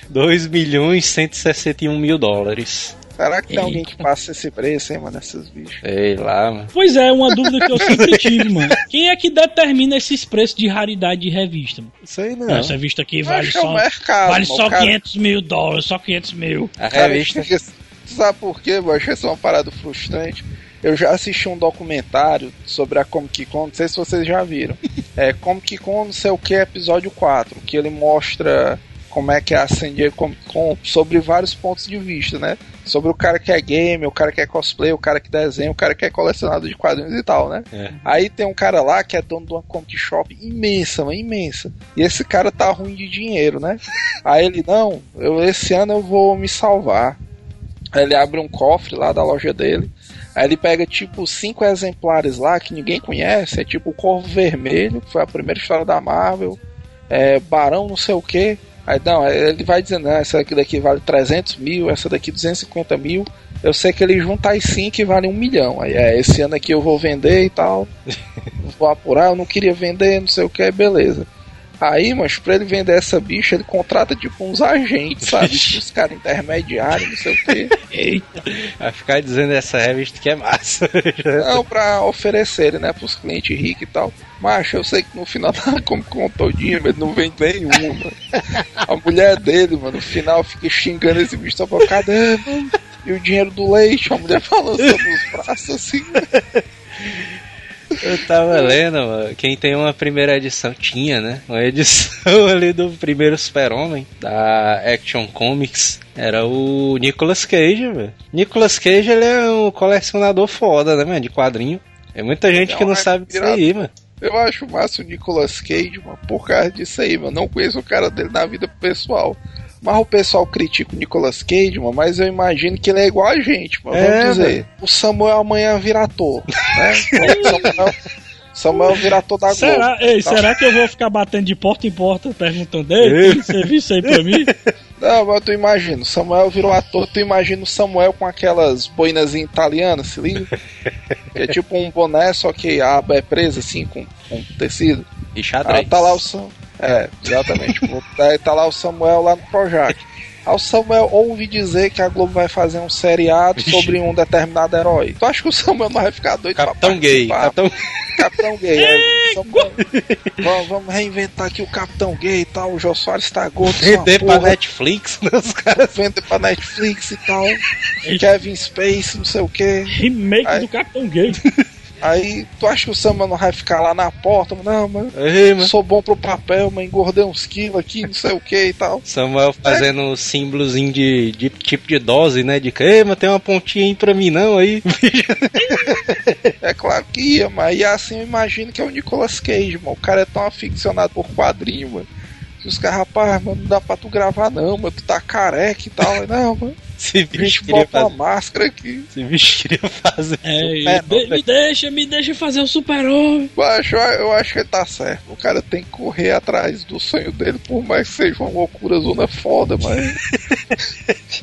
2 milhões e 161 mil dólares. Será que tem Eita. alguém que passa esse preço, hein, mano? Esses bichos. Sei lá, mano. Pois é, uma dúvida que eu sempre tive, mano. Quem é que determina esses preços de raridade de revista? mano? Sei não. Essa revista aqui vale Acho que é o só, mercado. vale mano. só cara- 500 mil dólares, só 500 mil. A Cara, revista. Sabe por quê, mano? Acho isso uma parada frustrante. Eu já assisti um documentário sobre a Comic Con, não sei se vocês já viram. É Comic Con, não sei o que, episódio 4, que ele mostra como é que é a San Diego Con sobre vários pontos de vista, né? Sobre o cara que é game, o cara que é cosplay, o cara que desenha, o cara que é colecionador de quadrinhos e tal, né? É. Aí tem um cara lá que é dono de uma comic shop imensa, mano, imensa. E esse cara tá ruim de dinheiro, né? Aí ele, não, eu, esse ano eu vou me salvar. Aí ele abre um cofre lá da loja dele. Aí ele pega tipo cinco exemplares lá que ninguém conhece. É tipo o Corvo Vermelho, que foi a primeira história da Marvel. É, Barão não sei o que. Aí não, ele vai dizendo, ah, essa aqui daqui vale 300 mil, essa daqui 250 mil. Eu sei que ele junta as cinco e vale um milhão. Aí é, esse ano aqui eu vou vender e tal. vou apurar, eu não queria vender, não sei o que, beleza. Aí, mas pra ele vender essa bicha, ele contrata tipo uns agentes, sabe? Os caras intermediários, não sei o que. Eita. Vai ficar dizendo essa revista que é massa. Não, pra oferecerem, né, pros clientes ricos e tal. Mas eu sei que no final da Comic Con todinha, mas não vem nenhuma. A mulher dele, mano, no final fica xingando esse bicho só pra mano? E o dinheiro do leite, a mulher balançando os braços assim. Eu tava lendo, mano, quem tem uma primeira edição, tinha, né? Uma edição ali do primeiro Super-Homem, da Action Comics, era o Nicolas Cage, velho. Nicolas Cage, ele é um colecionador foda, né, mano, de quadrinho. É muita gente É que não um sabe disso aí, mano. Eu acho massa o Nicolas Cage, mano, por causa disso aí, mano. Não conheço o cara dele na vida pessoal. Mas o pessoal critica o Nicolas Cage, mano, mas eu imagino que ele é igual a gente, mano. É, Vamos dizer, o Samuel amanhã vira ator, né? O Samuel, Samuel vira ator da Globo. Será, ei, Tá? será que eu vou ficar batendo de porta em porta perguntando, ei, tem serviço aí pra mim? Não, mas tu imagina, o Samuel virou ator, tu imagina o Samuel com aquelas boinas italianas, se liga? Que é tipo um boné, só que a aba é presa assim, com, com tecido. E Aí xadrez. tá lá o Sam. É, exatamente. Aí tá lá o Samuel lá no Projac. Aí o Samuel ouve dizer que a Globo vai fazer um seriado sobre um determinado herói. Tu acha que o Samuel não vai ficar doido Capitão pra gay. Capitão... Capitão Gay. Samuel, vamos, vamos reinventar aqui o Capitão Gay e tal. O Jô Soares tá gordo. é Vender pra porra. Netflix, né, os caras. Vender pra Netflix e tal. Kevin Space, não sei o que. Remake Aí- do Capitão Gay. Aí, tu acha que o Samuel não vai ficar lá na porta? Não, Ei, mano. sou bom pro papel, mas engordei uns quilos aqui, não sei o que e tal. Samuel fazendo símbolozinho de, de tipo de dose, né? De que, ei, mas tem uma pontinha aí pra mim não aí. É claro que ia, mas e assim eu imagino que é o Nicolas Cage, mano. O cara é tão aficionado por quadrinho, mano. Que os caras, rapaz, mano, não dá pra tu gravar não, mano. Tu tá careca e tal. Não, mano. Esse bicho queria bota uma fazer. máscara aqui. Esse bicho queria fazer. É, Super, de- me deixa, me deixa fazer o super-homem. Baixo, eu acho que ele tá certo. O cara tem que correr atrás do sonho dele, por mais que seja uma loucura zona foda, mas.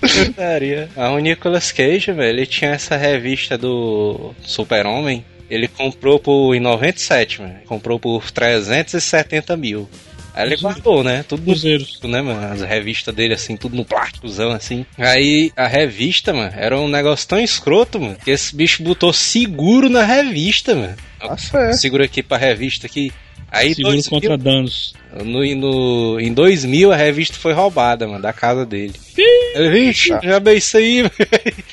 Putaria. Ah, o Nicolas Cage, velho, ele tinha essa revista do Super-Homem. Ele comprou por, em 97, mano. Comprou por 370 mil. Aí ele guardou, né? Tudo no Cruzeiros. né, mano? As revistas dele, assim, tudo no plásticozão, assim. Aí a revista, mano, era um negócio tão escroto, mano, que esse bicho botou seguro na revista, mano. Tá certo. Segura aqui pra revista aqui. Aí Seguro 2000, contra danos. no, no, em 2000 a revista foi roubada, mano, da casa dele. Ele, vixe, já bem isso aí, velho.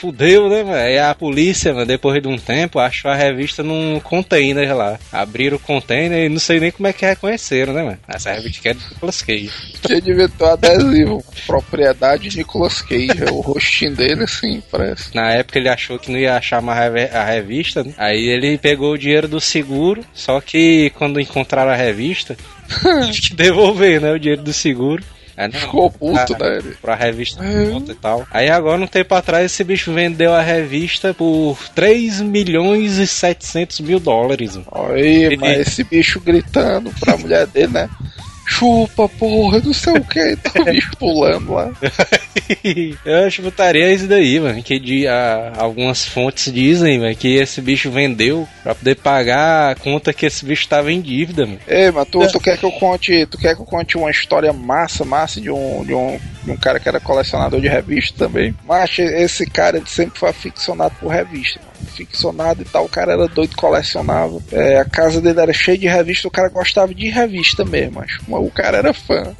Fudeu, né, mano? Aí a polícia, mano, depois de um tempo, achou a revista num container lá. Abriram o container e não sei nem como é que reconheceram, né, mano? Essa revista que é do Nicolas Cage. Tinha um adesivo. Propriedade Nicolas Cage. O rostinho dele, assim, parece. Na época ele achou que não ia achar mais a revista, né? Aí ele pegou o dinheiro do seguro, só que quando encontraram a revista, teve que devolver, né, o dinheiro do seguro. Aí, não, Ficou puto, né? ele? Pra revista volta e tal. Aí agora, um tempo atrás, esse bicho vendeu a revista por 3 milhões e 700 mil dólares. mano. Aí, mas esse bicho gritando pra mulher dele, né? Chupa, porra, não sei o que. Tá o bicho pulando lá. Eu botaria isso daí, mano. Que de, a- algumas fontes dizem, mano, que esse bicho vendeu pra poder pagar a conta que esse bicho tava em dívida, mano. Ei, mas tu, tu quer que eu conte. Tu quer que eu conte uma história massa, massa de um, de um, de um cara que era colecionador de revista também? Mas esse cara sempre foi aficionado por revista, mano. Aficionado e tal, o cara era doido, colecionava. É, a casa dele era cheia de revista, o cara gostava de revista mesmo. Mas o cara era fã.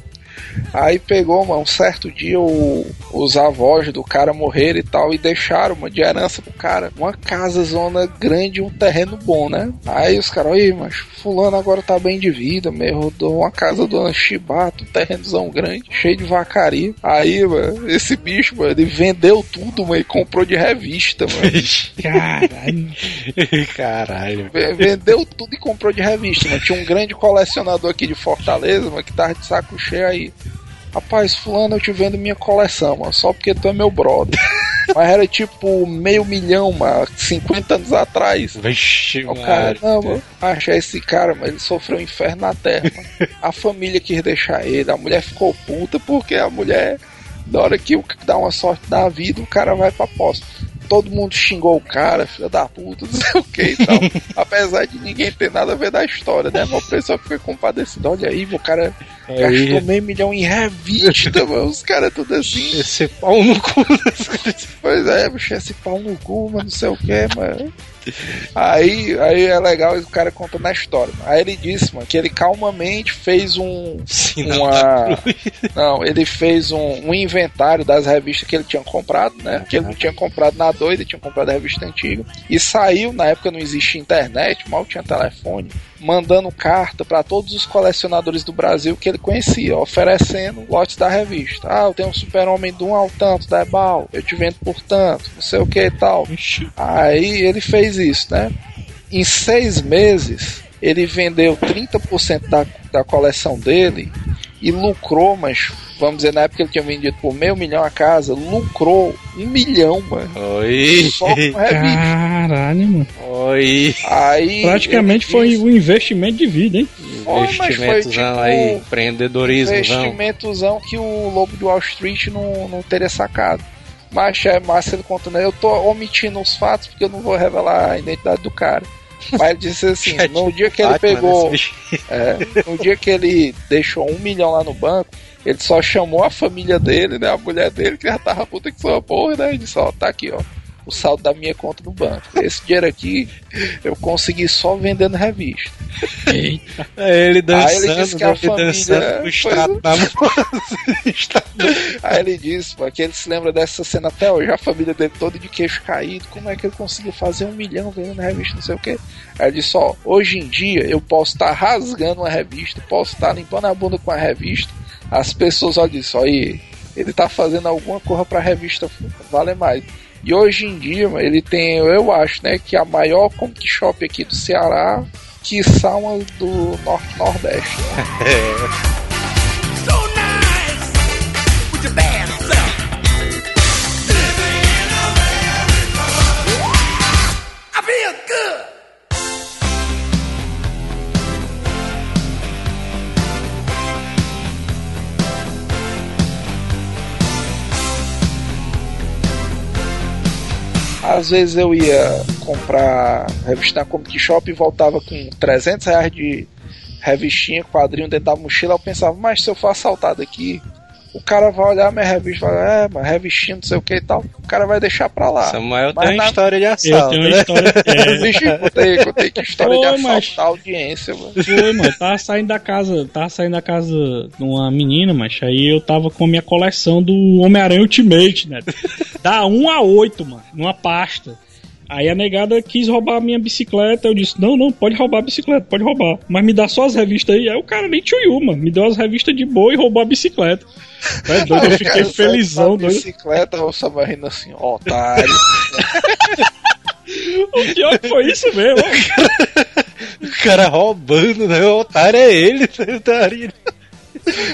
Aí pegou, mano, um certo dia o- os avós do cara morreram e tal, e deixaram uma de herança pro cara. Uma casa zona grande e um terreno bom, né? Aí os caras, aí, mas fulano agora tá bem de vida, mesmo, rodou uma casa do Chibata, um terrenozão grande, cheio de vacaria. Aí, mano, esse bicho, mano, ele vendeu tudo, mano, e comprou de revista, mano. Caralho. Caralho. Vendeu tudo e comprou de revista, mano. Tinha um grande colecionador aqui de Fortaleza, mano, que tava de saco cheio aí. Rapaz, fulano, eu te vendo minha coleção, mano, só porque tu é meu brother. Mas era tipo meio milhão, mano, 50 anos atrás. Vixe, O cara, não, mano, acha esse cara, mas ele sofreu um inferno na terra, mano. A família quis deixar ele, a mulher ficou puta porque a mulher, na hora que dá uma sorte da vida, o cara vai pra posse. Todo mundo xingou o cara, filha da puta, não sei o que e tal. Apesar de ninguém ter nada a ver da história, né? Mas o pessoal fica compadecido. Olha aí, o cara Aí. gastou meio milhão em revista, mano. Os caras tudo assim. Esse pau no cu. Pois é, bicho, esse pau no cu, mas não sei o que, mano. Aí, aí é legal o cara contando a história. mano. Aí ele disse, mano, que ele calmamente fez um. Sinal Uma-. Não, ele fez um, um inventário das revistas que ele tinha comprado, né? Que ele não tinha comprado na doida, tinha comprado a revista antiga. E saiu, na época não existia internet, mal tinha telefone, mandando carta para todos os colecionadores do Brasil que ele conhecia, oferecendo lotes da revista. Ah, eu tenho um super-homem de um ao tanto, da Ebal, eu te vendo por tanto, não sei o que e tal. Aí ele fez isso, né? Em seis meses, ele vendeu 30% da, da coleção dele e lucrou, mas vamos dizer, na época ele tinha vendido por meio milhão a casa, lucrou um milhão, mano. Oi. Só com revista. Caralho, mano. Oi. Aí. Praticamente foi um investimento de vida, hein? Foi, Investimentozão tipo, aí, empreendedorismo, investimentozão que o Lobo de Wall Street não, não teria sacado. Mas é massa ele contando. Eu tô omitindo os fatos porque eu não vou revelar a identidade do cara. Mas ele disse assim: no dia que ele pegou. É, no dia que ele deixou um milhão lá no banco, ele só chamou a família dele, né? A mulher dele, que já tava puta que sua porra, né? Ele disse, ó, tá aqui, ó. O saldo da minha conta no banco. Esse dinheiro aqui eu consegui só vendendo revista. Eita. É ele Aí ele dançando, disse que a família- dançando Aí ele disse, pô, que ele se lembra dessa cena até hoje, a família dele toda de queixo caído, como é que ele conseguiu fazer um milhão vendendo revista, não sei o que. Aí ele disse, ó, hoje em dia eu posso estar rasgando uma revista, posso estar limpando a bunda com a revista, as pessoas olham disso, ó, aí, ele tá fazendo alguma coisa pra revista valer mais. E hoje em dia, ele tem, eu acho, né, que a maior comic shop aqui do Ceará, que uma do Norte-Nordeste. So Às vezes eu ia comprar revista na Comic Shop e voltava com 300 reais de revistinha, quadrinho dentro da mochila. Eu pensava, mas se eu for assaltado aqui, o cara vai olhar minha revista e vai, é, mas revistinha, não sei o que e tal. O cara vai deixar pra lá. Samuel Mas tem uma na- história de Eu assalto, tenho uma né? história. É, Vixe, contei, contei que história de Oi, assalto mas- da audiência, mano. Foi, mano. Tava saindo da casa. Tava saindo da casa de uma menina, mas aí eu tava com a minha coleção do Homem-Aranha Ultimate, né? Da 1 a 8, mano, numa pasta. Aí a negada quis roubar a minha bicicleta. Eu disse: Não, não, pode roubar a bicicleta, pode roubar. Mas me dá só as revistas aí. Aí o cara nem tchuiu, mano. Me deu as revistas de boa e roubou a bicicleta. É doido, eu fiquei felizão, doido. bicicleta, o rindo assim, otário. O pior que foi isso mesmo. O cara roubando, né? O otário é ele, né?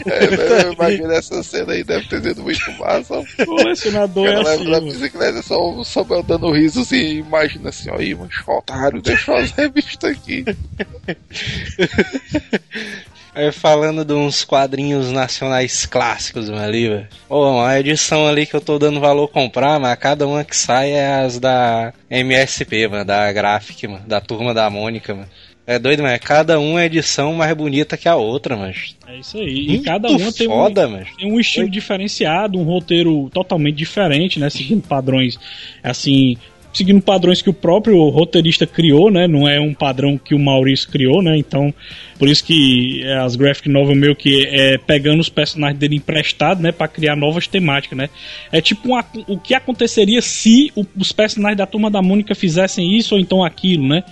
É, eu imagino essa cena aí, deve ter sido muito massa. O colecionador é assim, mano. bicicleta, só o Samuel dando riso assim, imagina assim, ó, aí, mas otário, deixou as revistas aqui. É, falando de uns quadrinhos nacionais clássicos, mano, ali, velho. Ô, a edição ali que eu tô dando valor comprar, mas cada uma que sai é as da MSP, mano, da Graphic, mano, da turma da Mônica, mano. É doido, mas cada uma é edição mais bonita que a outra, mas. É isso aí. E cada uma tem um, foda, mas. tem um estilo diferenciado, um roteiro totalmente diferente, né? Seguindo padrões, assim, seguindo padrões que o próprio roteirista criou, né? Não é um padrão que o Maurício criou, né? Então, por isso que é, as graphic novel meio que é pegando os personagens dele emprestados, né? Pra criar novas temáticas, né? É tipo uma- o que aconteceria se o- os personagens da Turma da Mônica fizessem isso ou então aquilo, né?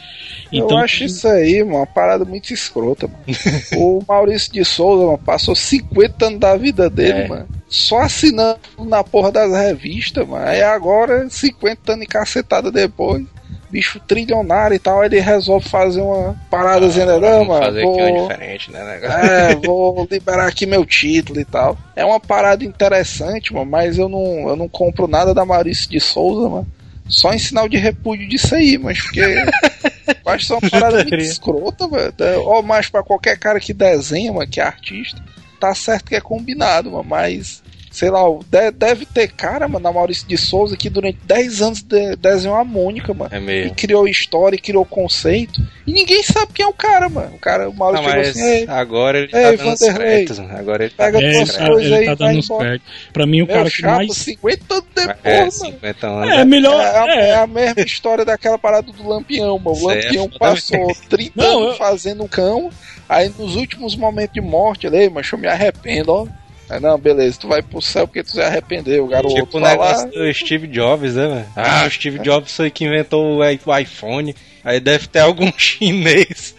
Então, eu acho isso aí, mano, uma parada muito escrota, mano. o Maurício de Souza, mano, passou 50 anos da vida dele, É. mano. Só assinando na porra das revistas, mano. Aí agora, 50 anos e cacetada depois, bicho trilionário e tal, ele resolve fazer uma paradazinha, né? Não, mano, fazer aqui uma vou, diferente, né? negócio? é, vou liberar aqui meu título e tal. É uma parada interessante, mano, mas eu não, eu não compro nada da Maurício de Souza, mano. Só em sinal de repúdio disso aí, mas porque. eu acho que é uma parada muito escrota, velho. É, Ou mais pra qualquer cara que desenha, mano, que é artista, tá certo que é combinado, mas. Sei lá, de- deve ter cara, mano, na Maurício de Souza que durante 10 anos de, desenhou a Mônica, mano. É E mesmo. criou história, e criou conceito. E ninguém sabe quem é o cara, mano. O cara, o Não, Maurício chegou mas assim, "Ei, agora ele tá dando os Vanderlei, créditos, mano. Agora ele tá pega dando é, os tuas créditos. tá, coisas ele aí, tá vai dando os embora. créditos. Pra mim, o Meu cara que chato, mais. 50 anos depois, É, mano. 50 anos. É, né? melhor. É, a- é, é a mesma história daquela parada do Lampião, mano. O é Lampião passou 30 Não, anos eu- fazendo cão, aí nos últimos momentos de morte, ele, "Ei, mas eu me arrependo, ó. Aí, não, beleza, tu vai pro céu porque tu se arrependeu, o garoto. Tipo o vai negócio lá. do Steve Jobs, né, velho? Ah, o Steve Jobs foi que inventou o iPhone. Aí deve ter algum chinês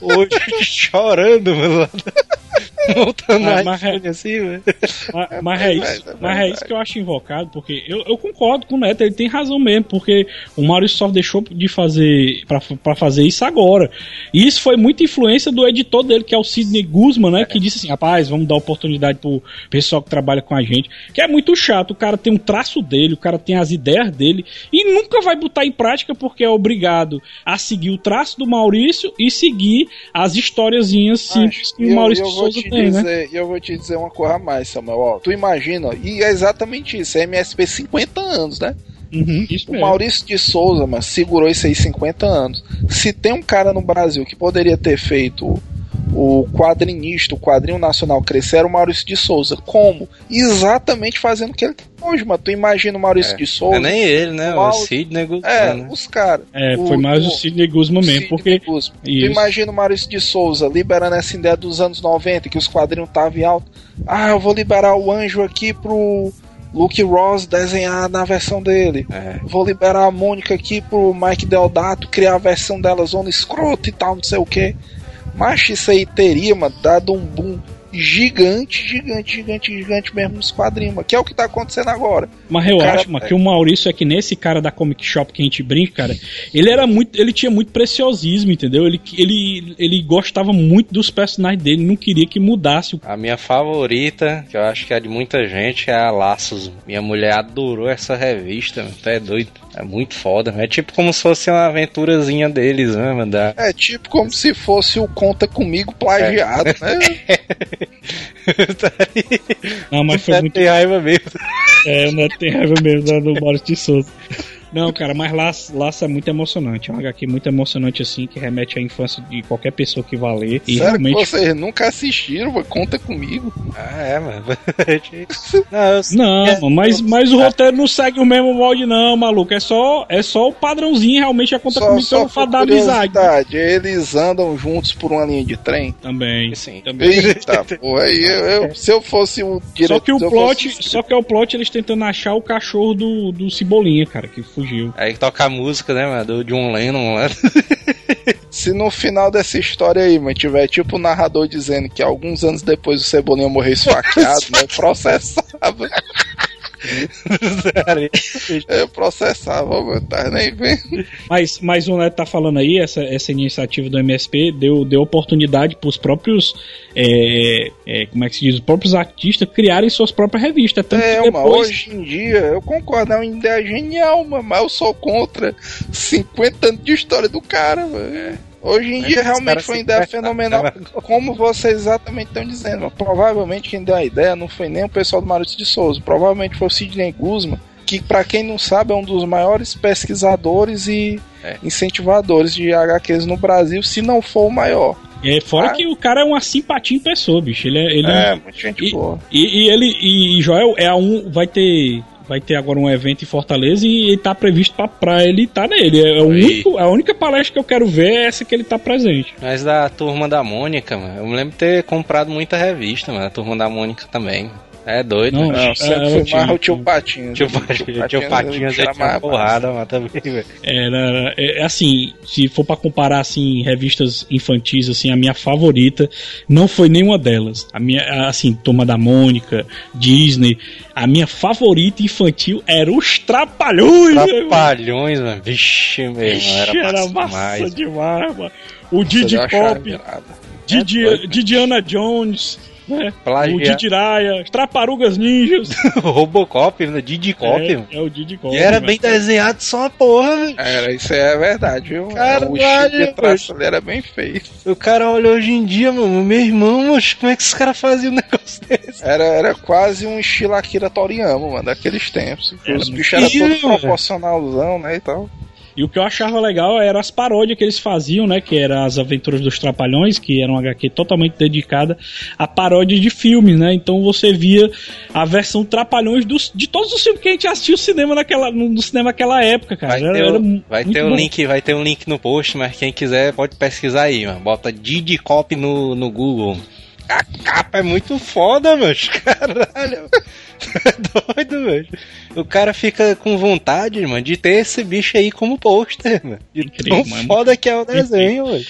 hoje chorando, mano. lá da- Montando Mas- mas iPhone assim, velho. Mas, mas é isso, é mas é isso que eu acho invocado, porque eu, eu concordo com o Neto, ele tem razão mesmo, porque o Maurício só deixou de fazer pra fazer isso agora. E isso foi muita influência do editor dele, que é o Sidney Guzman, né? Que disse assim: rapaz, vamos dar oportunidade pro, pessoal que trabalha com a gente, que é muito chato. O cara tem um traço dele, o cara tem as ideias dele e nunca vai botar em prática porque é obrigado a seguir o traço do Maurício e seguir as historiazinhas simples que E o eu, Maurício eu de vou Souza te tem, né? dizer, e eu vou te dizer uma coisa a mais, Samuel. Ó, tu imagina, e é exatamente isso, é MSP 50 anos, né? Uhum, O. Maurício de Souza, mas segurou isso aí 50 anos. Se tem um cara no Brasil que poderia ter feito o quadrinista, o quadrinho nacional crescer, era o Maurício de Souza. Como? Exatamente fazendo o que ele tem hoje, mas tu imagina o Maurício de Não Souza. é nem ele, né? O Mal- Sidney É, Guzman, né? os caras. É, foi mais o Sidney Guzman mesmo, Sidney porque Guzman. Tu imagina o Maurício de Souza liberando essa ideia dos anos 90, que os quadrinhos estavam em alta. Ah, eu vou liberar o anjo aqui pro Luke Ross desenhar na versão dele. É. Vou liberar a Mônica aqui pro Mike Deodato criar a versão dela zona escrota e tal, não sei o que. Mas isso aí teria, mano, dado um boom gigante, gigante, gigante, gigante mesmo nos quadrinhos, que é o que tá acontecendo agora. Mas eu Cara, acho, mano, que o Maurício é que nesse cara da Comic Shop que a gente brinca, cara, ele era muito. Ele tinha muito preciosismo, entendeu? Ele, ele, ele gostava muito dos personagens dele, não queria que mudasse o. A minha favorita, que eu acho que é de muita gente, é a Laços. Minha mulher adorou essa revista, mano. Tu é doido. É muito foda. É tipo como se fosse uma aventurazinha deles, né, mano? Da... É tipo como se fosse o Conta Comigo plagiado, né? Não, mas foi muito. raiva mesmo. É, né, tem raiva mesmo da- do Maurício de Souza. Não, cara, mas Laço, Laço é muito emocionante. É um HQ muito emocionante, assim, que remete à infância de qualquer pessoa que vá ler. E Sério que realmente. vocês nunca assistiram? Conta comigo. Ah, é, mano. Não, eu Não, mas, mas o roteiro não segue o mesmo molde, não, maluco. É só, é só o padrãozinho, realmente a conta comigo pelo por fato da amizade. Eles andam juntos por uma linha de trem. Também. Sim. também. Eita, porra, aí eu, eu- se eu fosse o diretor. Só que o plot, fosse- só que é o plot eles tentando achar o cachorro do, do Cebolinha, cara, que fugiu. Aí toca a música, né, mano? Do John Lennon lá. Se no final dessa história aí, mas tiver tipo o narrador dizendo que alguns anos depois o Cebolinha morreu esfaqueado, né? Processava. Eu processava, mano, tá nem vendo. Mas, mas o Neto tá falando aí, essa, essa iniciativa do MSP deu, deu oportunidade pros próprios. é, é, como é que se diz? Os próprios artistas criarem suas próprias revistas. Tanto É, depois. hoje em dia, eu concordo, é uma ideia genial, mano, mas eu sou contra 50 anos de história do cara, mano. Hoje em dia realmente foi uma ideia prestam, fenomenal, né, como vocês exatamente estão dizendo. mano. Provavelmente quem deu a ideia não foi nem o pessoal do Maurício de Souza, provavelmente foi o Sidney Guzman, que pra quem não sabe é um dos maiores pesquisadores e É. incentivadores de HQs no Brasil, se não for o maior. É, fora Ah. que o cara é uma simpatia em pessoa, bicho. Ele é. Ele É, muita gente E- boa. E, e ele e, e Joel é a um vai ter vai ter agora um evento em Fortaleza e ele tá previsto pra, pra ele estar nele. É, o Aí. único, a única palestra que eu quero ver é essa que ele tá presente. Mas da turma da Mônica, mano. Eu me lembro de ter comprado muita revista, mano. A turma da Mônica também. É doido, Não. Não, é, sempre tinha- mais o tio Patinho. Tio Patinho, tio Patinho já era tinha mais- porrada, mas também, velho. Era é, assim, se for pra comparar assim revistas infantis assim, a minha favorita não foi nenhuma delas. A minha assim, Turma da Mônica, Disney, a minha favorita infantil era os Trapalhões. Trapalhões, mano. Vixe, meu irmão. Era, Vixe, era massa demais. demais, mano. O Didi Pop, É. Didiana Jones, né? Plagiar. O Didi Raya, as Tartarugas Ninjas. Robocop, né? Didi Cop, é, é o Didi Cop. E era bem desenhado só uma porra, velho. Era, isso é verdade, viu? Caralho, o traço ali era bem feito. O cara olha hoje em dia, mano, meu irmão, como é que os caras faziam um negócio desse? Era, era quase um estilo Akira Toriyama, mano, daqueles tempos. Os bichos eram todos proporcionalzão, né, e tal. E o que eu achava legal eram as paródias que eles faziam, né? Que eram as aventuras dos Trapalhões, que era uma HQ totalmente dedicada a paródia de filmes, né? Então você via a versão Trapalhões dos, de todos os filmes que a gente assistiu no cinema naquela, no, cinema naquela época, cara. Vai Era- ter, era vai ter um bom. link, vai ter um link no post, mas quem quiser pode pesquisar aí, mano. Bota Didi Cop no, no Google. A capa é muito foda, mano. Caralho. É doido, mano. O cara fica com vontade, mano, de ter esse bicho aí como pôster, mano. De Incrível, tão mano. foda que é o desenho, mano.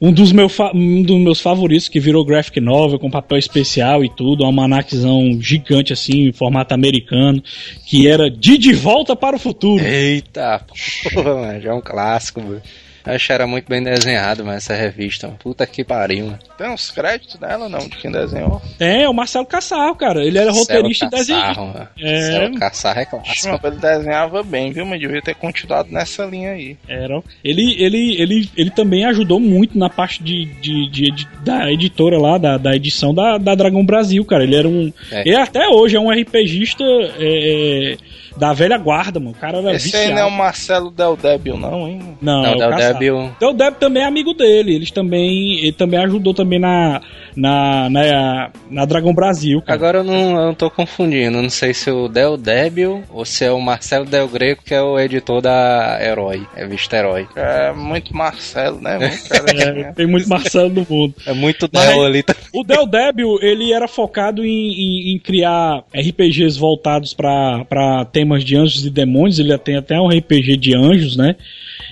Um dos, meu um dos meus favoritos que virou graphic novel com papel especial e tudo, um almanaczão gigante assim, em formato americano, que era De De Volta para o Futuro. Eita, porra, mano. Já é um clássico, mano. Eu acho que era muito bem desenhado, mas essa revista, mano. puta que pariu, mano. Tem uns créditos dela, não, de quem desenhou. É, o Marcelo Cassarro, cara. Ele era roteirista e Celo desenhista. Cassarro, mano. É. Celo Cassarro é clássico. mas ele desenhava bem, viu? Mas devia ter continuado nessa linha aí. Era. Ele, ele, ele, ele também ajudou muito na parte de, de, de edi- da editora lá, da, da edição da, da Dragão Brasil, cara. Ele era um. É. Ele até hoje é um RPGista é, da velha guarda, mano. O cara era Esse aí viciado. não é o Marcelo Del Débil, não, hein? Não, Não, é o Del. Débil. Então o Deb também é amigo dele. Eles também. Ele também ajudou também na. Na, na, na Dragão Brasil, cara. Agora eu não, eu não tô confundindo. Não sei se o Del Débil ou se é o Marcelo Del Greco, que é o editor da Herói, revista Herói. É muito Marcelo, né? Muito É, tem muito Marcelo no mundo. É muito Del ali. tá? O Del Débil, ele era focado em, em- em criar RPGs voltados para temas de anjos e demônios. Ele tem até um RPG de anjos, né?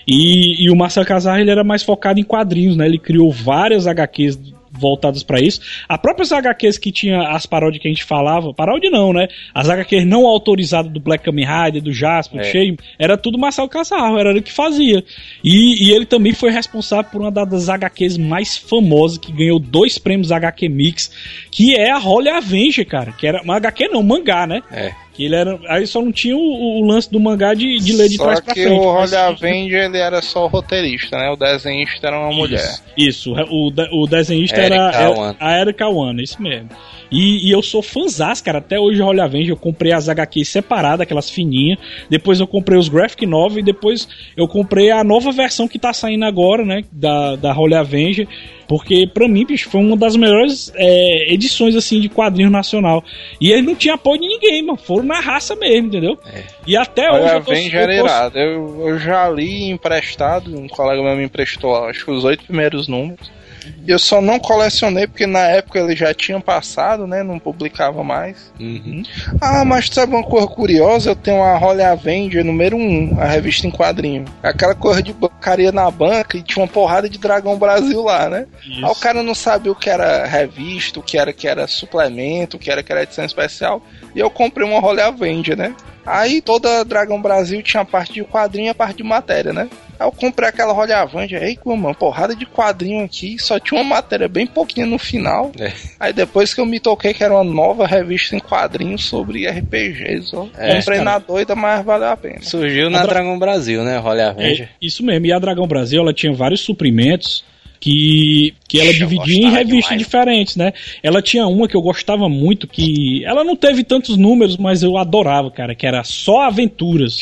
E, e o Marcelo Casar, ele era mais focado em quadrinhos, né? Ele criou várias HQs voltadas para isso. A próprias HQs que tinha as paródias que a gente falava, paródia não, né? As HQs não autorizadas do Black Kamen Rider, do Jasper, do É. Shane, era tudo Marcelo Casarro, era ele que fazia. E, e ele também foi responsável por uma das HQs mais famosas, que ganhou dois prêmios HQ Mix, que é a Holy Avenger, cara. Que era uma HQ não, mangá, né? É. Que ele era. Aí só não tinha o, o lance do mangá de, de ler de Só trás pra que frente. o mas- Rolha Avenger, ele era só o roteirista, né? O desenhista era uma mulher. Isso, o, o desenhista era, era a Erika Wano, isso mesmo. E, e eu sou fãzás, cara. Até hoje, Rolha Avenger, eu comprei as HQs separadas, aquelas fininhas. Depois eu comprei os Graphic Novel e depois eu comprei a nova versão que tá saindo agora, né? Da, da Rolha Avenger. Porque, pra mim, bicho, foi uma das melhores é, edições, assim, de quadrinho nacional. E ele não tinha apoio de ninguém, mano. Foram na raça mesmo, entendeu? É. E até Rolha hoje eu tô, Avenger eu era tô- irado. Eu, eu já li emprestado, um colega meu me emprestou, acho que os oito primeiros números. E eu só não colecionei porque na época ele já tinha passado, né? Não publicava mais. Uhum. Ah, mas sabe uma coisa curiosa? Eu tenho a Holly Avenger número 1, a revista em quadrinho. Aquela coisa de bancaria na banca e tinha uma porrada de Dragão Brasil lá, né? Isso. Aí o cara não sabia o que era revista, o que era que era suplemento, o que era que era edição especial. E eu comprei uma Holly Avenger, né? Aí toda Dragão Brasil tinha a parte de quadrinho e a parte de matéria, né? Aí eu comprei aquela Holly Avenger, ei, mano, porrada de quadrinho aqui, só tinha uma matéria bem pouquinha no final. É. Aí depois que eu me toquei que era uma nova revista em quadrinhos sobre RPGs, ó. É, comprei cara. na doida, mas valeu a pena. Surgiu na Dra- Dragon Brasil, né? Rolha Avenger. É, isso mesmo. E a Dragão Brasil, ela tinha vários suprimentos que, que ela dividia em revistas demais. diferentes, né? Ela tinha uma que eu gostava muito, que ela não teve tantos números, mas eu adorava, cara, que era só aventuras.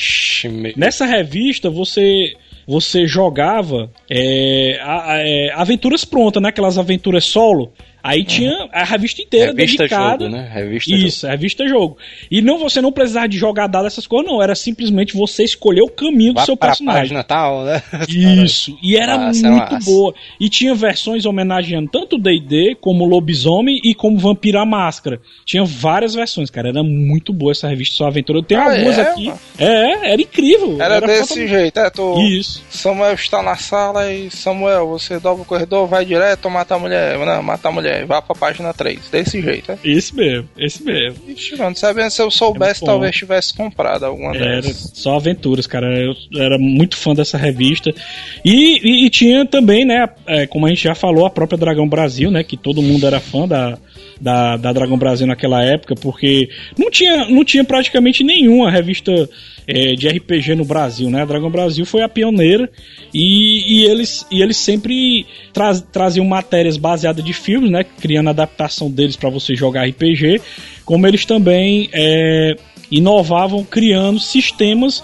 Nessa revista você você jogava é, a- a- é, aventuras prontas, né? Aquelas aventuras solo. Aí tinha a revista inteira Revista dedicada. jogo, né? Revista Isso, é revista jogo. E não você não precisava de jogar dado essas coisas, não. Era simplesmente você escolher o caminho do seu personagem. página tal, né? Isso, e era era muito boa. E tinha versões homenageando tanto o D&D como o Lobisomem e como Vampiro à Máscara. Tinha várias versões, cara. Era muito boa essa revista Só Aventura. Eu tenho Ah, algumas é, aqui. mano? É, era incrível. Era, desse totalmente- jeito, é, tu... Isso. Samuel está na sala e Samuel, você dobra o corredor, vai direto, mata a mulher, não, mata a mulher, vá pra página 3, desse jeito, é. Esse mesmo, esse mesmo. Ixi, mano, sabendo se eu soubesse, É talvez tivesse comprado alguma Era dessas. só aventuras, cara. Eu era muito fã dessa revista. E, e- e tinha também, né, é, como a gente já falou, a própria Dragão Brasil, né, que todo mundo era fã da, da, da Dragão Brasil naquela época, porque não tinha, não tinha praticamente nenhuma revista é, de RPG no Brasil, né? A Dragão Brasil foi a pioneira e, e eles, e eles sempre tra traziam matérias baseadas de filmes, né, criando a adaptação deles para você jogar RPG, como eles também é, inovavam criando sistemas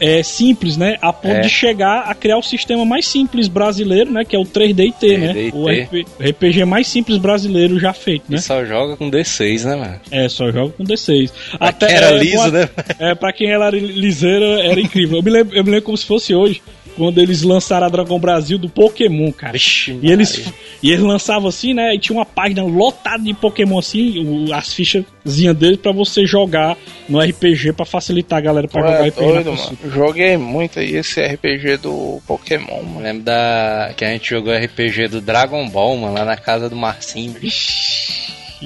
é, simples, né? A ponto É. de chegar a criar o sistema mais simples brasileiro, né? Que é o 3D&T, né? 3D&T. O RP RPG mais simples brasileiro já feito, né? E só joga com D6, né, mano? É, só joga com D6. Até era é, liso, uma- né? É, pra quem era liseira, era incrível. Eu me, lembro, eu me lembro como se fosse hoje, quando eles lançaram a Dragão Brasil do Pokémon, cara. Vixe, E eles, e eles lançavam assim, né? E tinha uma página lotada de Pokémon assim, o- as fichazinhas deles pra você jogar no RPG pra facilitar a galera pra Tu jogar é RPG. doido, mano. Joguei muito aí esse RPG do Pokémon, Eu mano. lembro da que a gente jogou RPG do Dragon Ball, mano, lá na casa do Marcinho.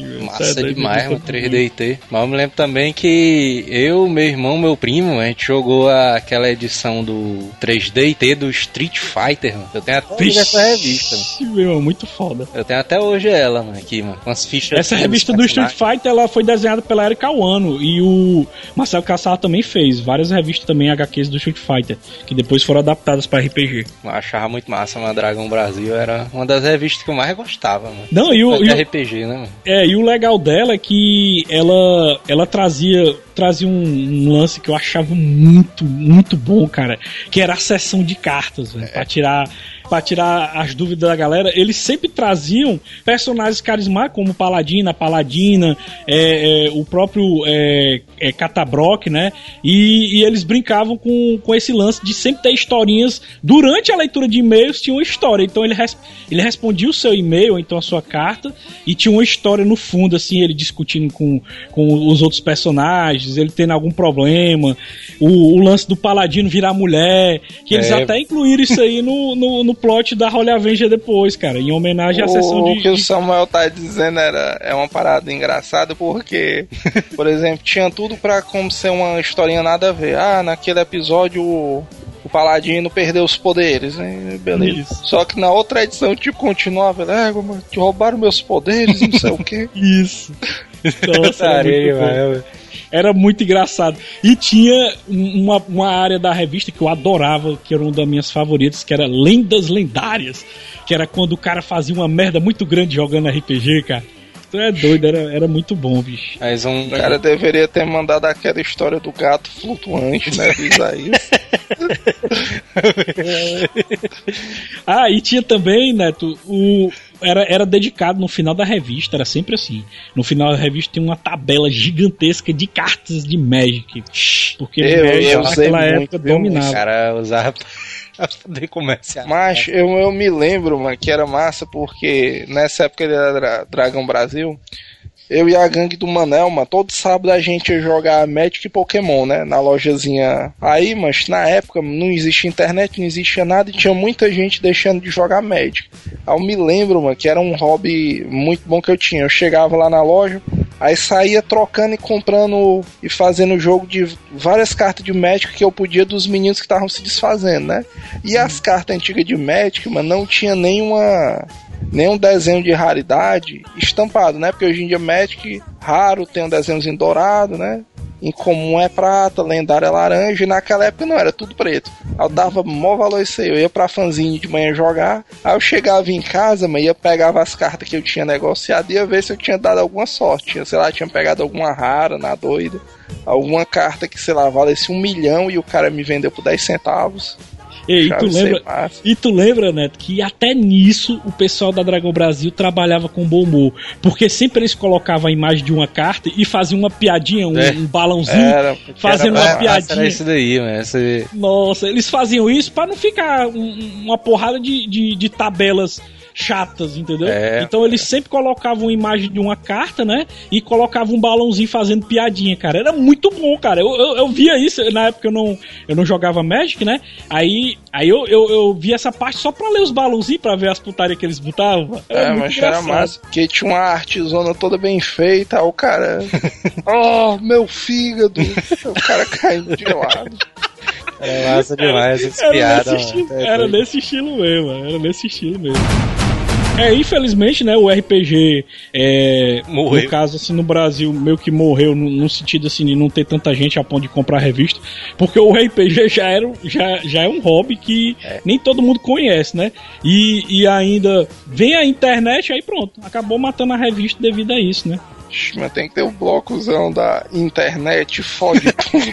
Meu. Massa é demais, mano, muito 3DT. Mas eu me lembro também que eu, meu irmão, meu primo, a gente jogou aquela edição do 3DT do Street Fighter, mano. Eu tenho até hoje essa revista, mano. Meu, muito foda. Eu tenho até hoje ela, mano, aqui, mano. Com as fichas. Essa revista do Street. Fighter ela foi desenhada pela Erika Wano e o Marcelo Cassar também fez várias revistas também HQs do Street Fighter que depois foram adaptadas para RPG. Eu achava muito massa, mano. Dragão Brasil era uma das revistas que eu mais gostava, mano. Não, e o, e RPG, né, mano? É, e o legal dela é que ela, ela trazia, trazia um, um lance que eu achava muito, muito bom, cara. Que era a sessão de cartas, velho. Pra tirar. Pra tirar as dúvidas da galera, eles sempre traziam personagens carismáticos, como Paladina, Paladina, é, é, o próprio é, é, Catabrock, né? E, e eles brincavam com, com esse lance de sempre ter historinhas. Durante a leitura de e-mails, tinha uma história. Então ele, res- ele respondia o seu e-mail, então a sua carta, e tinha uma história no fundo, assim, ele discutindo com, com os outros personagens, ele tendo algum problema, o, o lance do Paladino virar mulher, que eles É. até incluíram isso aí no, no, no plot da Holy Avenger depois, cara, em homenagem à sessão O de. que o Samuel tá dizendo era, é uma parada engraçada porque, por exemplo, tinha tudo pra como ser uma historinha nada a ver. Ah, naquele episódio o, o Paladino perdeu os poderes, né? Beleza. Isso. Só que na outra edição, tipo, continuava, é, como que roubaram meus poderes, não sei o quê. Isso. Nossa, bom. demais, mano. Era muito engraçado. E tinha um- uma, uma área da revista que eu adorava, que era uma das minhas favoritas, que era Lendas Lendárias. Que era quando o cara fazia uma merda muito grande jogando RPG, cara. Tu é doido, era, era muito bom, bicho. Mas um. Cara deveria ter mandado aquela história do gato flutuante, né, Isaías. Ah, e tinha também, Neto, o. Era, era dedicado no final da revista, era sempre assim. No final da revista tem uma tabela gigantesca de cartas de Magic. Porque Eu- Magic eu usei naquela muito, época viu, O dominava. cara usava pra poder comerciar. Mas eu, eu me lembro, mano, que era massa porque nessa época ele era Dra- Dragão Brasil. Eu e a gangue do Manel, mano, todo sábado a gente ia jogar Magic e Pokémon, né? Na lojazinha. Aí, mas na época não existia internet, não existia nada e tinha muita gente deixando de jogar Magic. Aí eu me lembro, mano, que era um hobby muito bom que eu tinha. Eu chegava lá na loja, aí saía trocando e comprando e fazendo jogo de várias cartas de Magic que eu podia dos meninos que estavam se desfazendo, né? E as cartas antigas de Magic, mano, não tinha nenhuma nenhum desenho de raridade estampado, né? Porque hoje em dia Magic raro tem um desenhozinho dourado, né? Incomum é prata, lendário é laranja, e naquela época não, era tudo preto. Eu dava mó valor isso aí. Eu ia pra fanzine de manhã jogar, aí eu chegava em casa, mas ia pegava as cartas que eu tinha negociado e ia ver se eu tinha dado alguma sorte. Sei lá, tinha pegado alguma rara na doida, alguma carta que, sei lá, valesse um milhão e o cara me vendeu por 10 centavos. E Já tu sei lembra. E tu lembra, Neto, que até nisso o pessoal da Dragão Brasil trabalhava com bom humor. Porque sempre eles colocavam a imagem de uma carta e faziam uma piadinha, um, É. um balãozinho, Era, fazendo era uma massa. piadinha. Era isso daí, mano. Esse... Nossa, eles faziam isso pra não ficar um- uma porrada de, de, de tabelas chatas, entendeu? É. Então eles sempre colocavam uma imagem de uma carta, né? E colocavam um balãozinho fazendo piadinha, cara. Era muito bom, cara. Eu, eu, eu via isso, na época eu não, eu não jogava Magic, né? Aí, aí eu, eu, eu via essa parte só pra ler os balãozinhos, pra ver as putarias que eles botavam. Era É, mas era engraçado. massa. Porque tinha uma artezona toda bem feita, o cara. oh, meu fígado! o cara caindo de lado. Era massa demais, Era, piadas, nesse, mano. estilo, É era nesse estilo mesmo, era nesse estilo mesmo. É, infelizmente, né, o RPG, é, Morreu. no caso, assim, no Brasil, meio que morreu no, no sentido, assim, de não ter tanta gente a ponto de comprar revista, porque o RPG já, era, já, já é um hobby que nem todo mundo conhece, né, e, e ainda vem a internet, aí pronto, acabou matando a revista devido a isso, né. Mas tem que ter o blocozão da internet, fode tudo.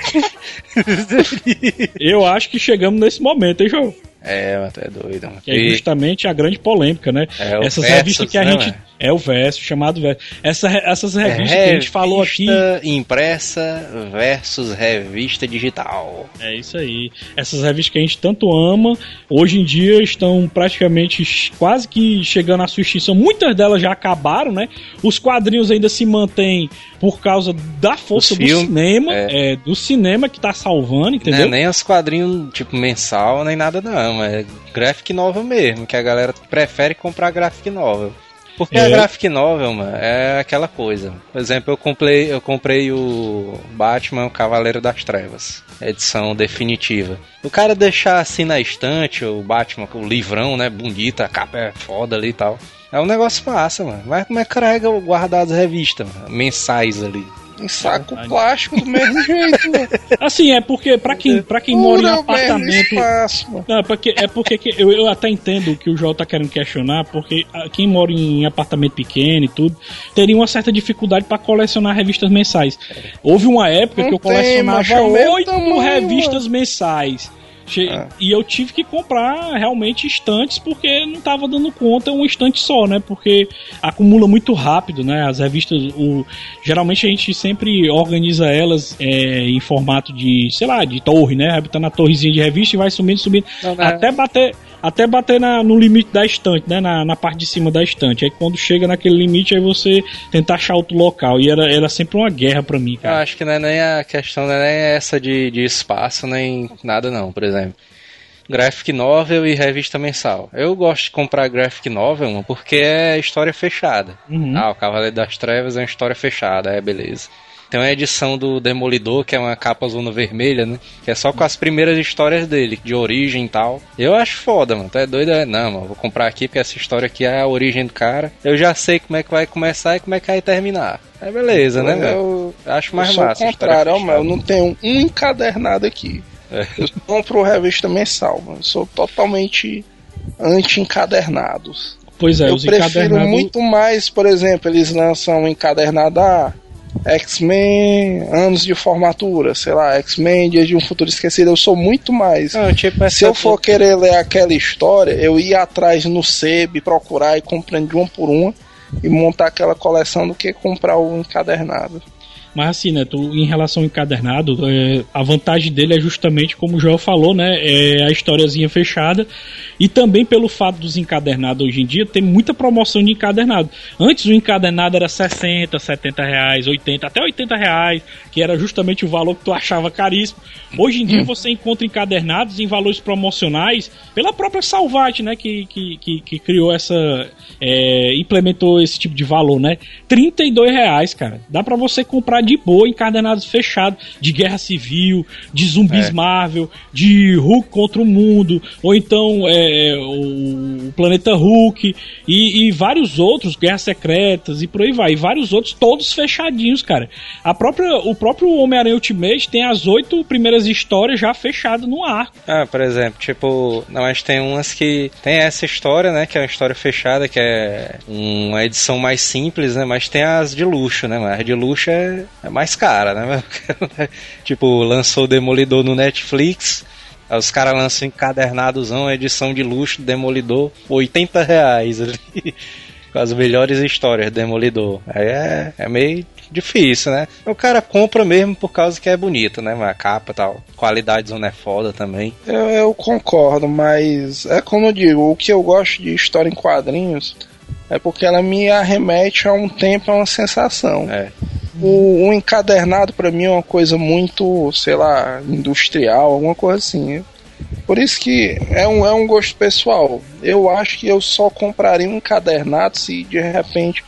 Eu acho que chegamos nesse momento, hein, João? É, tu é doido, mano. Que é justamente a grande polêmica, né? É, essas versus, revistas que a né, gente. mano? É o verso, chamado verso. Essa, essas revistas que a gente falou aqui. Revista impressa versus revista digital. É isso aí. Essas revistas que a gente tanto ama, hoje em dia estão praticamente quase que chegando à sua extinção. Muitas delas já acabaram, né? Os quadrinhos ainda se mantêm por causa da força do cinema, é. é, do cinema que tá salvando, Não entendeu? é nem os quadrinhos tipo mensal, nem nada não. É graphic novel mesmo, que a galera prefere comprar graphic novel. Porque É. a graphic novel, mano, é aquela coisa. Por exemplo, eu comprei, eu comprei o Batman o Cavaleiro das Trevas, edição definitiva. O cara deixar assim na estante, o Batman com o livrão, né, bonita, a capa é foda ali e tal. É um negócio massa, mano. Mas como é que carrega o guardar as revistas, mano, mensais ali? Em saco plástico do mesmo jeito, né? Assim, é porque pra quem, pra quem mora em apartamento. espaço. Não, é porque, é porque que- eu, eu até entendo o que o João tá querendo questionar, porque ah, quem mora em apartamento pequeno e tudo, teria uma certa dificuldade pra colecionar revistas mensais. Houve uma época Não que eu colecionava é oito revistas mensais. Che- Ah. E eu tive que comprar realmente estantes porque não tava dando conta um estante só, né? Porque acumula muito rápido, né? As revistas, o, geralmente a gente sempre organiza elas é, em formato de, sei lá, de torre, né? Botando na torrezinha de revista e vai subindo, subindo, Não, né? até bater. Até bater na- no limite da estante, né? Na, na parte de cima da estante. Aí quando chega naquele limite, aí você tenta achar outro local. E era, era sempre uma guerra pra mim, Eu cara. acho que não é nem a questão, não é nem essa de, de espaço, nem nada não, por exemplo. Graphic novel e revista mensal. Eu gosto de comprar graphic novel mano, porque é história fechada. Uhum. Ah, o Cavaleiro das Trevas é uma história fechada, é beleza. Tem uma edição do Demolidor, que é uma capa zona vermelha, né? Que é só com as primeiras histórias dele, de origem e tal. Eu acho foda, mano. Tu é doido? É? Não, mano, vou comprar aqui porque essa história aqui é a origem do cara. Eu já sei como é que vai começar e como é que vai terminar. É beleza, né, velho? Eu, Eu acho mais eu sou massa. o a história contrário, ó, eu não tenho um encadernado aqui. É. Eu compro revista mensal, mano. Eu sou totalmente anti-encadernados. Pois é, eu os prefiro encadernados. muito mais, por exemplo, eles lançam um encadernado ah, X-Men anos de formatura, sei lá, X-Men Dias de um Futuro Esquecido. Eu sou muito mais. Não, tipo, Se eu for querer ler aquela história, eu ia atrás no SEB, procurar e comprando de uma por uma e montar aquela coleção do que comprar o encadernado. Mas assim, né, tu, em relação ao encadernado, é, a vantagem dele é justamente, como o Joel falou, né, é a historiazinha fechada. E também pelo fato dos encadernados hoje em dia, tem muita promoção de encadernado. Antes o encadernado era 60, 70 reais, 80, até 80 reais, que era justamente o valor que tu achava caríssimo. Hoje em dia você encontra encadernados em valores promocionais pela própria Salvat, né, que, que, que, que criou essa... é, implementou esse tipo de valor, né? 32 reais, cara. Dá pra você comprar de boa encadernados fechados de guerra civil, de zumbis É. Marvel, de Hulk contra o mundo, ou então é, o Planeta Hulk e, e vários outros, Guerras Secretas e por aí vai. E vários outros, todos fechadinhos, cara. A própria, o próprio Homem-Aranha Ultimate tem as oito primeiras histórias já fechadas no arco. Ah, por exemplo, tipo, não, mas tem umas que tem essa história, né, que é uma história fechada, que é uma edição mais simples, né, mas tem as de luxo, né, mas de luxo é, é mais cara, né, tipo, lançou o Demolidor no Netflix, aí os caras lançam encadernadozão, edição de luxo, Demolidor, 80 reais ali, com as melhores histórias do Demolidor, aí é, é meio difícil, né, o cara compra mesmo por causa que é bonito, né, a capa e tal, qualidade zona é foda também. Eu, eu concordo, mas é como eu digo, o que eu gosto de história em quadrinhos é porque ela me arremete a um tempo, a uma sensação. É. O, o encadernado pra mim é uma coisa muito, sei lá, industrial, alguma coisa assim. Por isso que é um, é um gosto pessoal. Eu acho que eu só compraria um encadernado se de repente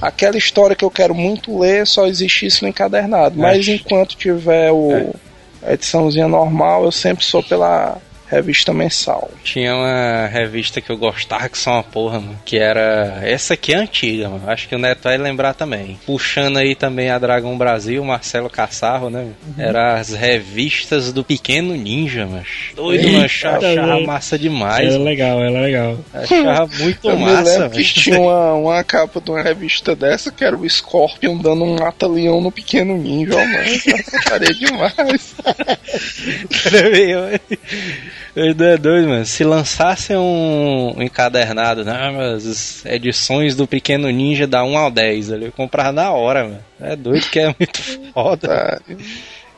aquela história que eu quero muito ler só existisse no encadernado. Mas Acho. enquanto tiver o, a ediçãozinha normal, eu sempre sou pela revista mensal. Tinha uma revista que eu gostava que só uma porra, mano. Que era. Essa aqui é antiga, mano. Acho que o Neto vai lembrar também. Puxando aí também a Dragão Brasil, Marcelo Caçarro, né? Era as revistas do Pequeno Ninja, mas. Doido, mano. Achava massa demais. Era mano. legal, era legal. Achava muito Eu me massa, velho. tinha uma, uma capa de uma revista dessa que era o Scorpion dando um mata-leão no pequeno ninja, ó, mano. Essa putaria demais. Ele é doido, mano. Se lançassem um, encadernado, né? Mas as edições do Pequeno Ninja da 1 ao 10 ali, eu comprava na hora, mano. É doido que é muito foda.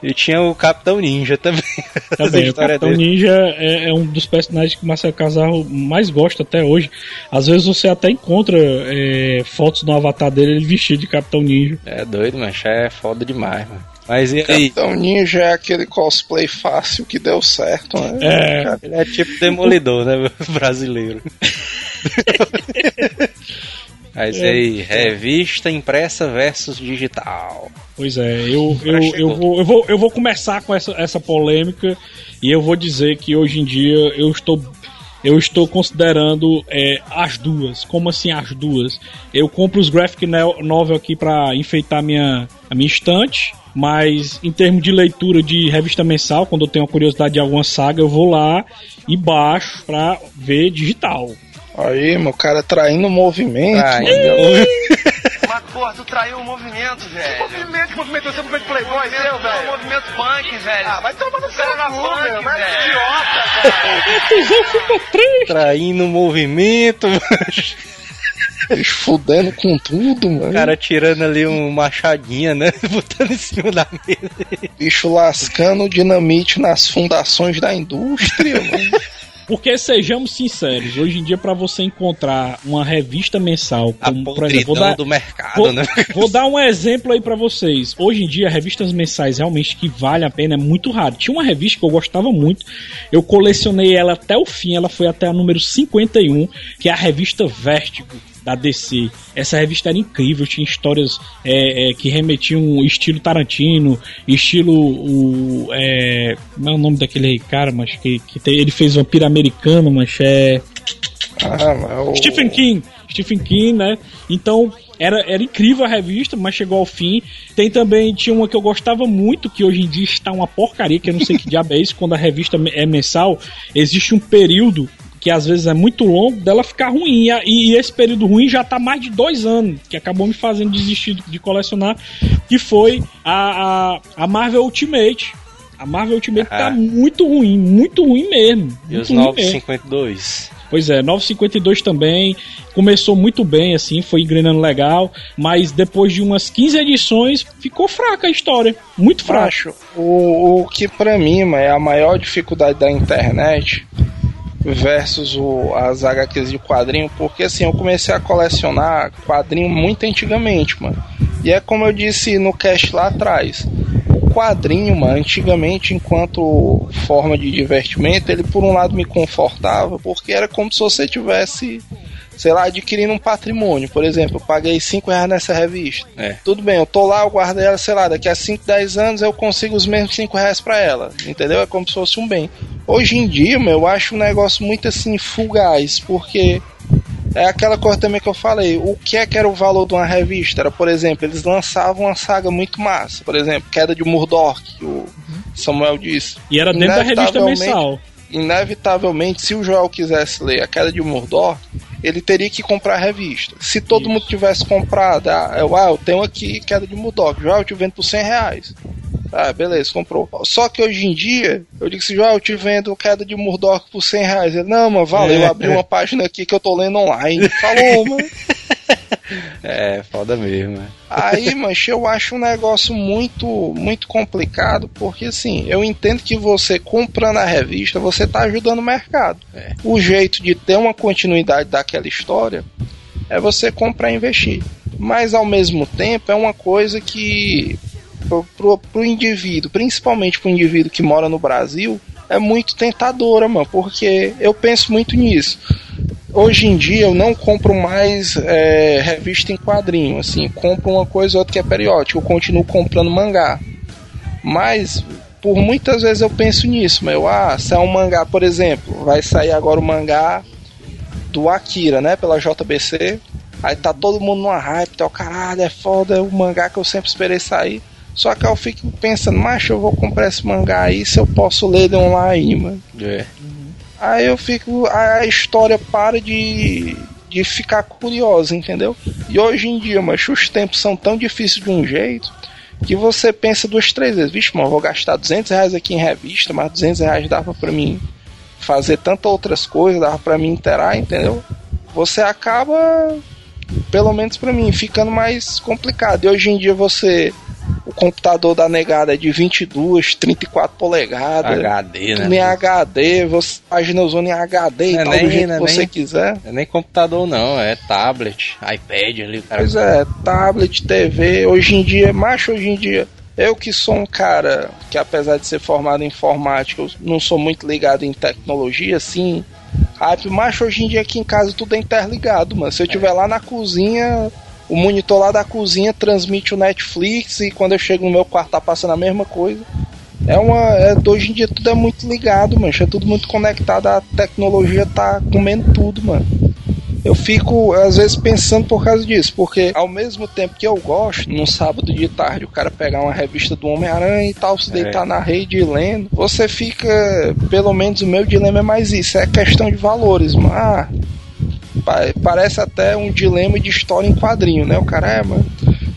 E tinha o Capitão Ninja também. Também, o Capitão dele. Ninja é, é um dos personagens que o Marcelo Casarro mais gosta até hoje. Às vezes você até encontra é, fotos no avatar dele ele vestido de Capitão Ninja. É doido, mano. É foda demais, mano. Mas e aí? Então Ninja é aquele cosplay fácil que deu certo, né? É. Cara, Ele é tipo demolidor, né? Brasileiro. Mas aí, revista impressa versus digital. Pois é, eu, eu, eu, vou, eu, vou, eu vou começar com essa, essa polêmica e eu vou dizer que hoje em dia eu estou, eu estou considerando é, as duas. Como assim as duas? Eu compro os graphic no- novel aqui pra enfeitar minha, a minha estante, mas em termos de leitura de revista mensal, quando eu tenho uma curiosidade de alguma saga, eu vou lá e baixo pra ver digital. Aí, meu cara traindo o movimento. Ah, Mas, porra, tu traiu o movimento, velho. movimento? Que movimento? Você é movimento playboy, seu, velho? É o movimento punk, velho. Ah, vai tomar no seu cu, meu. Mas é idiota, cara. Triste. Traindo o movimento, Eles fudendo com tudo, mano. o cara tirando ali um machadinha, né? Botando em cima da mesa. Bicho lascando o dinamite nas fundações da indústria, mano. Porque sejamos sinceros, hoje em dia pra você encontrar uma revista mensal, A como por exemplo, vou dar, do mercado, vou, né? vou dar um exemplo aí pra vocês. Hoje em dia, revistas mensais realmente que vale a pena é muito raro. Tinha uma revista que eu gostava muito, eu colecionei ela até o fim, ela foi até a número 51, que é a revista Vertigo da DC. Essa revista era incrível, tinha histórias é, é, que remetiam estilo Tarantino, estilo o é, como é o nome daquele cara, mas que, que tem- ele fez Vampiro Americano, mas é Ah, o... Stephen King. Stephen King, né? Então, era, era incrível a revista, mas chegou ao fim. Tem também, tinha uma que eu gostava muito, que hoje em dia está uma porcaria, que eu não sei que diabo é isso, quando a revista é mensal, existe um período que às vezes é muito longo dela ficar ruim. E, e esse período ruim já tá mais de dois anos, que acabou me fazendo desistir de- colecionar, que foi a, a, a Marvel Ultimate. A Marvel Ultimate Ah. tá muito ruim, muito ruim mesmo. E os muito ruim mesmo. 952. Pois é, 952 também começou muito bem, assim, foi engrenando legal, mas depois de umas 15 edições ficou fraca a história, muito fraca. Macho, o, o que pra mim é a maior dificuldade da internet versus o, as HQs de quadrinho, porque assim, eu comecei a colecionar quadrinho muito antigamente, mano. E é como eu disse no cast lá atrás. O quadrinho, mano, antigamente, enquanto forma de divertimento, ele por um lado me confortava, porque era como se você tivesse, sei lá, adquirindo um patrimônio. Por exemplo, eu paguei 5 reais nessa revista. É. Tudo bem, eu tô lá, eu guardei ela, sei lá, daqui a 5, 10 anos eu consigo os mesmos 5 reais pra ela. Entendeu? É como se fosse um bem. Hoje em dia, meu, eu acho um negócio muito assim, fugaz, porque é aquela coisa também que eu falei. O que é que era o valor de uma revista? Era, por exemplo, eles lançavam uma saga muito massa. Por exemplo, Queda de Murdoch, que o Samuel disse. E era dentro da revista mensal. Inevitavelmente, se o Joel quisesse ler A Queda de Murdoch, ele teria que comprar a revista. Se todo Isso. mundo tivesse comprado, ah, eu, ah, eu tenho aqui Queda de Murdoch, Joel, eu te vendo por 100 reais. Ah, beleza, comprou. Só que hoje em dia, eu digo assim, Joel, eu te vendo Queda de Murdoch por 100 reais. Ele, não, mano, valeu, É. eu abri uma página aqui que eu tô lendo online. Falou, mano. É, foda mesmo. é. Aí, mancha, eu acho um negócio muito, muito complicado, porque assim, eu entendo que você comprando a revista, você tá ajudando o mercado. É. O jeito de ter uma continuidade daquela história é você comprar e investir. Mas ao mesmo tempo é uma coisa que pro, pro, pro indivíduo, principalmente pro indivíduo que mora no Brasil, é muito tentadora, mano, porque eu penso muito nisso. Hoje em dia eu não compro mais é, revista em quadrinho, assim, compro uma coisa ou outra que é periódica, eu continuo comprando mangá. Mas por muitas vezes eu penso nisso, meu, ah, se é um mangá, por exemplo, vai sair agora o mangá do Akira, né, pela JBC. Aí tá todo mundo numa hype, tá o caralho, é foda, é o mangá que eu sempre esperei sair. Só que eu fico pensando, macho, eu vou comprar esse mangá aí se eu posso ler ele online, mano. É. Aí eu fico. A história para de, de ficar curiosa, entendeu? E hoje em dia, mas os tempos são tão difíceis de um jeito que você pensa duas, três vezes. Vixe, mano, eu vou gastar 200 reais aqui em revista, mas 200 reais dava pra mim fazer tantas outras coisas, dava pra mim interar, entendeu? Você acaba, pelo menos pra mim, ficando mais complicado. E hoje em dia você. O computador da negada é de 22, 34 polegadas. HD, né? Tudo em HD, você página usando em HD e é tal, nem- do jeito é que você nem- quiser. É nem computador não, é tablet, iPad ali, cara. Pois é, tablet, TV, hoje em dia, macho hoje em dia. Eu que sou um cara que apesar de ser formado em informática, eu não sou muito ligado em tecnologia, assim, hype, macho, hoje em dia aqui em casa tudo é interligado, mano. Se eu tiver lá na cozinha, o monitor lá da cozinha transmite o Netflix e quando eu chego no meu quarto tá passando a mesma coisa. É uma. É, hoje em dia tudo é muito ligado, mano. É tudo muito conectado. A tecnologia tá comendo tudo, mano. Eu fico, às vezes, pensando por causa disso, porque ao mesmo tempo que eu gosto, num sábado de tarde, o cara pegar uma revista do Homem-Aranha e tal, se deitar na rede e lendo, você fica, pelo menos o meu dilema é mais isso, é questão de valores, mano. Ah, parece até um dilema de história em quadrinho, né? O cara é, mano.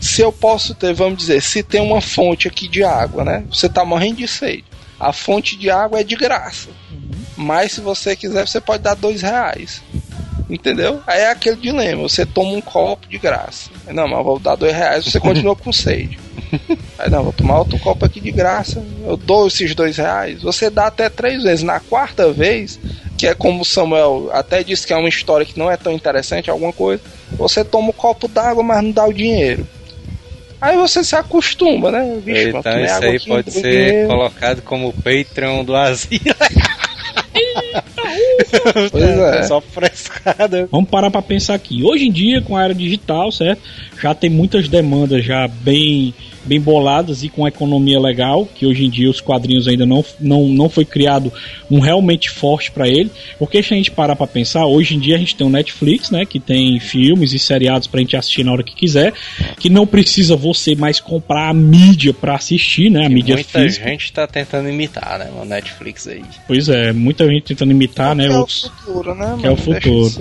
Se eu posso ter, vamos dizer, se tem uma fonte aqui de água, né? Você tá morrendo de sede. A fonte de água é de graça. Mas se você quiser, você pode dar dois reais. Entendeu? Aí é aquele dilema, você toma um copo de graça. Não, mas eu vou dar dois reais, você continua com sede. Aí não, vou tomar outro copo aqui de graça, eu dou esses dois reais. Você dá até três vezes. Na quarta vez, que é como o Samuel até disse que é uma história que não é tão interessante, alguma coisa, você toma um copo d'água, mas não dá o dinheiro. Aí você se acostuma, né? Então isso aí pode ser dinheiro. colocado como Patreon do Asilo. Pois é. Só frescada. Vamos parar pra pensar aqui. Hoje em dia, com a era digital, certo? Já tem muitas demandas já bem bem boladas e com economia legal, que hoje em dia os quadrinhos ainda não, não, não foi criado um realmente forte pra ele. Porque se a gente parar pra pensar, hoje em dia a gente tem o Netflix, né, que tem filmes e seriados pra gente assistir na hora que quiser, que não precisa você mais comprar a mídia pra assistir, né, a Que mídia muita física. gente tá tentando imitar, né? O Netflix aí. Pois é, muita gente tentando imitar, né, Que é o futuro, né? que é o futuro.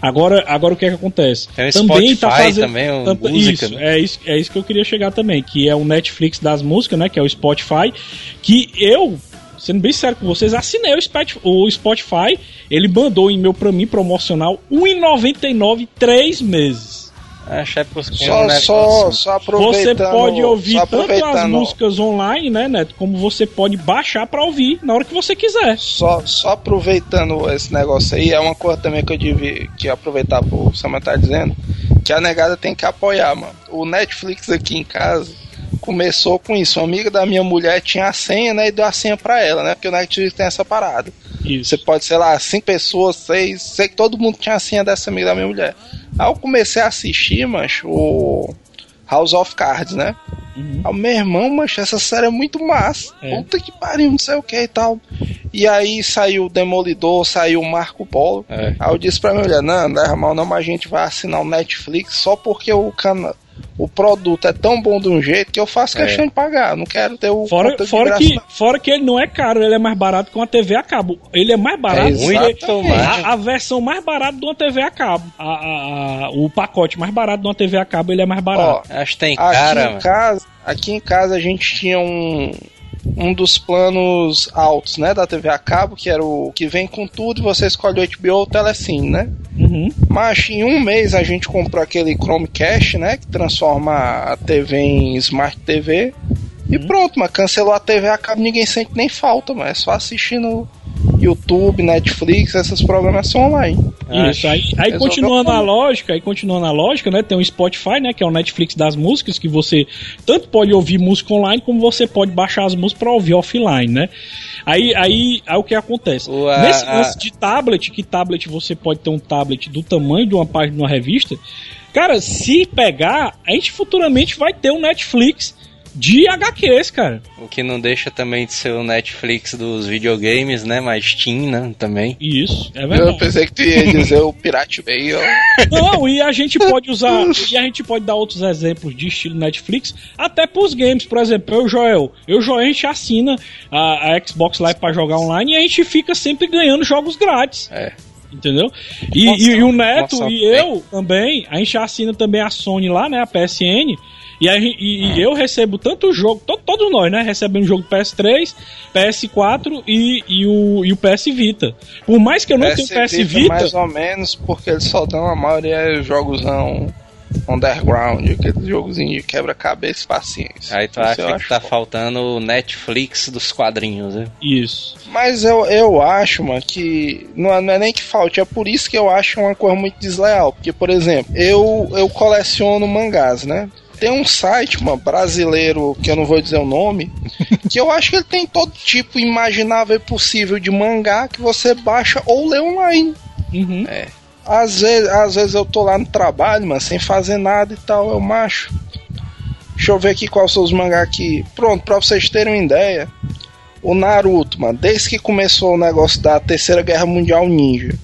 Agora, agora o que é que acontece? Tem o Spotify também, o tam- música, isso, né? é isso, é isso que eu queria chegar também, que é o Netflix das músicas, né? Que é o Spotify, que eu Sendo bem sério com vocês, assinei o Spot- o Spotify. Ele mandou em meu pra mim promocional R$1,99 três meses. É Só, só, negócio. só Você aproveitando. pode ouvir só tanto as músicas online, né, Neto? Como você pode baixar pra ouvir na hora que você quiser. Só, só aproveitando esse negócio aí, é uma coisa também que eu tive que aproveitar pro Samuel tá dizendo, que a negada tem que apoiar, mano. O Netflix aqui em casa começou com isso. Uma amiga da minha mulher tinha a senha, né? E deu a senha pra ela, né? Porque o Netflix tem essa parada. Isso. Você pode, sei lá, cinco pessoas, seis, sei que todo mundo tinha a senha dessa amiga da minha mulher. Aí eu comecei a assistir, mancho, o House of Cards, né? Uhum. Aí meu irmão, mancho, essa série é muito massa. É. Puta que pariu, não sei o que e tal. E aí saiu o Demolidor, saiu o Marco Polo. É. Aí eu disse pra minha mulher, não, não leva mal não, mas a gente vai assinar o Netflix só porque o cana o produto é tão bom de um jeito que eu faço É. questão de pagar. Não quero ter o Fora, conta de fora, graça, que, fora que ele não é caro, ele é mais barato que uma TV a cabo. Ele é mais barato É, mais. a, a versão mais barata de uma TV a cabo. A- a- a- o pacote mais barato de uma TV a cabo, ele é mais barato. Ó, Acho que tem Aqui cara, em mano. casa, aqui em casa a gente tinha um um dos planos altos, né, da TV a cabo, que era o que vem com tudo e você escolhe o HBO ou o Telecine, né? Uhum. Mas em um mês a gente comprou aquele Chromecast, né, que transforma a TV em Smart TV. E pronto, mas cancelou a TV a cabo, ninguém sente nem falta, mas é só assistir no YouTube, Netflix, essas programações online. Isso, aí, aí resolveu continuando a lógica, aí continuando a lógica, né? Tem o Spotify, né? Que é o Netflix das músicas, que você tanto pode ouvir música online, como você pode baixar as músicas pra ouvir offline, né? Aí, aí, aí o que acontece? O, a- Nesse a- lance de tablet, que tablet você pode ter um tablet do tamanho de uma página de uma revista. Cara, se pegar, a gente futuramente vai ter um Netflix de HQs, cara. O que não deixa também de ser o Netflix dos videogames, né? Mas Steam, né? Também. Isso, é Eu verdade. pensei que tu ia dizer o Pirate Bay, ó. Não, e a gente pode usar, e a gente pode dar outros exemplos de estilo Netflix, até pros games, por exemplo, eu Joel. Eu e o Joel, a gente assina a, a Xbox Live pra jogar online e a gente fica sempre ganhando jogos grátis. É. Entendeu? E, Nossa, e- e o Neto nossa, e eu também, a gente assina também a Sony lá, né? A PSN. E, a gen- e- e eu recebo tanto o jogo, to- todos nós, né? Recebemos jogo PS3, PS4 e, e, o, e o PS Vita. Por mais que eu não tenha PS Vita, mais ou menos, porque eles só dão a maioria é jogosão underground, aqueles jogozinhos de quebra-cabeça e paciência. Aí tu Isso acha que tá foda. faltando o Netflix dos quadrinhos, né? isso. Mas eu, eu acho, mano, que não é, não é nem que falte, é por isso que eu acho uma coisa muito desleal. Porque, por exemplo, eu, eu coleciono mangás, né? Tem um site, mano, brasileiro, que eu não vou dizer o nome, que eu acho que ele tem todo tipo imaginável e possível de mangá que você baixa ou lê online. Uhum. Às vezes, às vezes eu tô lá no trabalho, mano, sem fazer nada e tal, eu macho. Deixa eu ver aqui quais são os mangá aqui. Pronto, pra vocês terem uma ideia. O Naruto, mano, desde que começou o negócio da Terceira Guerra Mundial Ninja,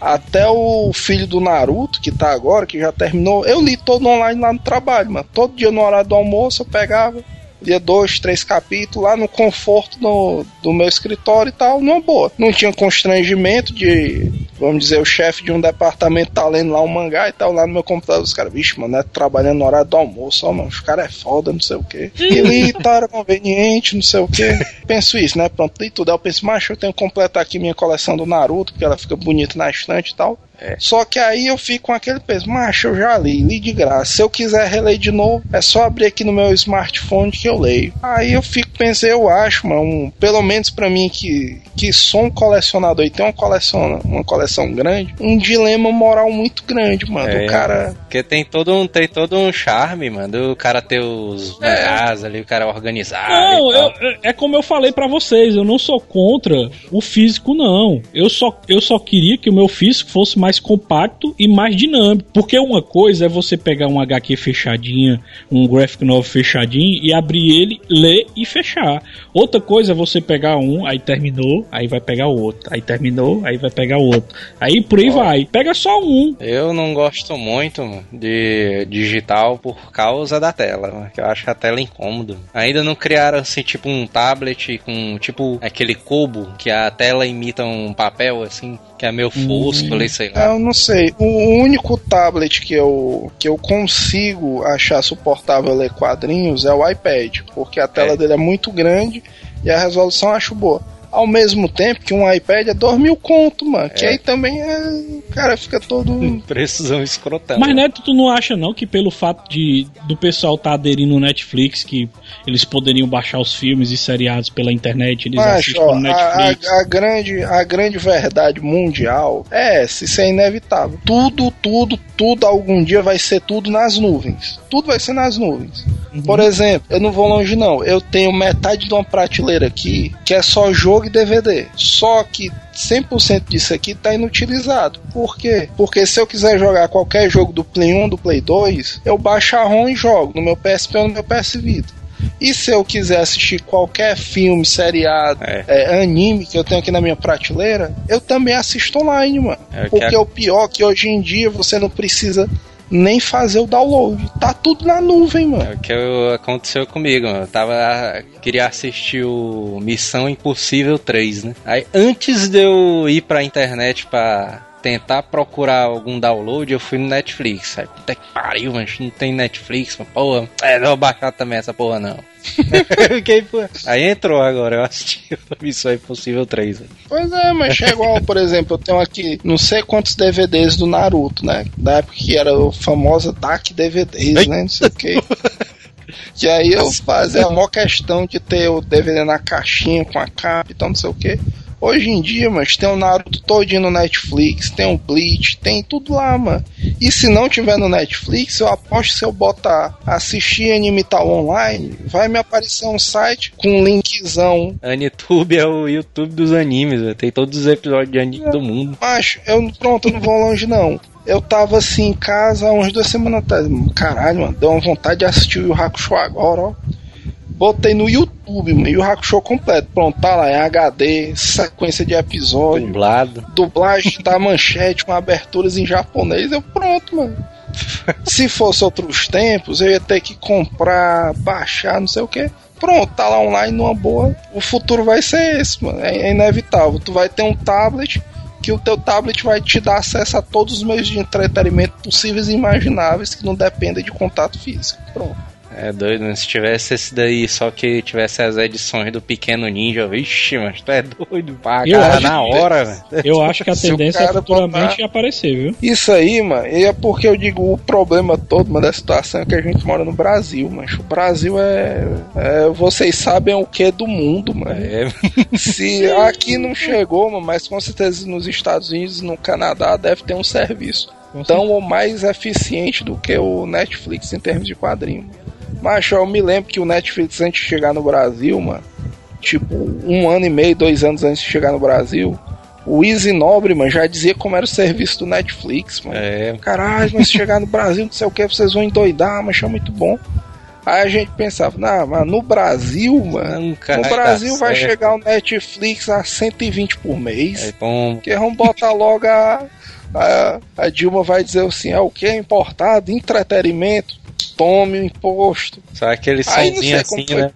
até o filho do Naruto, que tá agora, que já terminou, eu li todo online lá no trabalho, mano. Todo dia no horário do almoço eu pegava, lia dois, três capítulos lá no conforto no- do meu escritório e tal, numa boa. Não tinha constrangimento de, vamos dizer, o chefe de um departamento tá lendo lá um mangá e tal, lá no meu computador, os caras, vixe, mano, é trabalhando no horário do almoço, ó, mano, os caras é foda, não sei o quê. E li, tá, era conveniente, não sei o quê. Penso isso, né? Pronto, li tudo. Aí eu penso, macho, eu tenho que completar aqui minha coleção do Naruto, porque ela fica bonita na estante e tal. Só que aí eu fico com aquele peso, macho, eu já li, li de graça. Se eu quiser reler de novo, é só abrir aqui no meu smartphone que eu leio. Aí eu fico pensei, eu acho, mano, um- pelo menos pra mim que, que sou um colecionador e tenho uma coleção, uma coleção grande, um dilema moral muito grande, mano. É. O cara. Porque tem todo um, tem todo um charme, mano, do cara ter os mangás ali, o cara organizado. Não, e tal. eu- é como eu falei pra vocês, eu não sou contra o físico, não. Eu só, eu só queria que o meu físico fosse mais compacto e mais dinâmico. Porque uma coisa é você pegar um HQ fechadinha, um graphic novel fechadinho e abrir ele, ler e fechar. Outra coisa é você pegar um, aí terminou, aí vai pegar o outro. Aí terminou, aí vai pegar o outro. Aí por aí vai. Pega só um. Eu não gosto muito de digital por causa da tela, que eu acho a tela incômodo. Ainda não criaram assim, tipo um tablet com tipo aquele cubo que a tela imita um papel assim, que é meio fosco, ali, sei lá. Eu não sei. O único tablet que eu, que eu consigo achar suportável ler quadrinhos é o iPad, porque a tela É. dele é muito grande e a resolução eu acho boa. Ao mesmo tempo que um iPad é 2 mil conto, mano. Que É. aí também é. O cara fica todo. Precisão escrotão. Mas Neto, tu não acha não que pelo fato de do pessoal tá aderindo no Netflix, que eles poderiam baixar os filmes e seriados pela internet, eles Mas, assistem ó, no a, Netflix? a- a grande, a grande verdade mundial é essa, isso é inevitável. Tudo, tudo, tudo algum dia vai ser tudo nas nuvens. Tudo vai ser nas nuvens. Uhum. Por exemplo, eu não vou longe não. Eu tenho metade de uma prateleira aqui que é só jogo e DVD. Só que 100% disso aqui tá inutilizado. Por quê? Porque se eu quiser jogar qualquer jogo do Play 1, do Play 2, eu baixo a ROM e jogo no meu PSP ou no meu PS Vita. E se eu quiser assistir qualquer filme, seriado, É. é, anime que eu tenho aqui na minha prateleira, eu também assisto online, mano. É, que Porque é- o pior é que hoje em dia você não precisa nem fazer o download. Tá tudo na nuvem, É mano. o que eu- aconteceu comigo, mano. Eu tava. Queria assistir o Missão Impossível 3, né? Aí antes de eu ir pra internet pra tentar procurar algum download, eu fui no Netflix. Aí, puta que pariu, mano. Não tem Netflix, mas porra. É, não vou baixar também essa porra, não. Fiquei, pô. Aí entrou agora, eu assisti o Missão Impossível 3. velho. Pois é, mas é igual, por exemplo, eu tenho aqui não sei quantos DVDs do Naruto, né? Da época que era o famoso DAC DVDs, né? Não sei o que. Que aí eu fazia a maior questão de ter o DVD na caixinha com a capa e tal, não sei o que. Hoje em dia, mas tem o Naruto todinho no Netflix, tem o Bleach, tem tudo lá, mano. E se não tiver no Netflix, eu aposto que se eu botar assistir anime tal online, vai me aparecer um site com um linkzão Anitube é o YouTube dos animes, velho. Tem todos os episódios de anime do mundo. Macho, eu pronto, eu não vou longe não. Eu tava assim em casa há umas duas semanas atrás. Caralho, mano, deu uma vontade de assistir o Hakusho agora, ó. Botei no YouTube, mano, Yu Hakusho completo. Pronto, tá lá, é HD, sequência de episódio, Dublado. dublagem da manchete com aberturas em japonês. Eu pronto, mano. Se fosse outros tempos, eu ia ter que comprar, baixar, não sei o que. Pronto, tá lá online numa boa. O futuro vai ser esse, mano. É, é inevitável. Tu vai ter um tablet que o teu tablet vai te dar acesso a todos os meios de entretenimento possíveis e imagináveis que não dependem de contato físico. Pronto. É doido, né? Se tivesse esse daí, só que tivesse as edições do Pequeno Ninja, vixe, mas tu é doido, pá, cara, na hora, velho. Eu acho que a tendência é futuramente botar- aparecer, viu? Isso aí, mano, e é porque eu digo o problema todo, mano, da situação é que a gente mora no Brasil, mas o Brasil é, é- Vocês sabem o que do mundo, mano. É, Se aqui não chegou, mano, mas com certeza nos Estados Unidos e no Canadá deve ter um serviço. Tão ou mais eficiente do que o Netflix em termos de quadrinho. Mas eu me lembro que o Netflix, antes de chegar no Brasil, mano, tipo, um ano e meio, dois anos antes de chegar no Brasil, o Easy Nobre, mano, já dizia como era o serviço do Netflix, mano. É, Caralho, mas se chegar no Brasil, não sei o que, vocês vão endoidar, mas é muito bom. Aí a gente pensava, não, mas no Brasil, mano, nunca no Brasil vai certo. chegar o Netflix a 120 por mês. É bom. Porque vamos botar logo a, a, a Dilma vai dizer assim, é o que é importado? Entretenimento, tome o imposto. Só aquele Aí somzinho assim, né?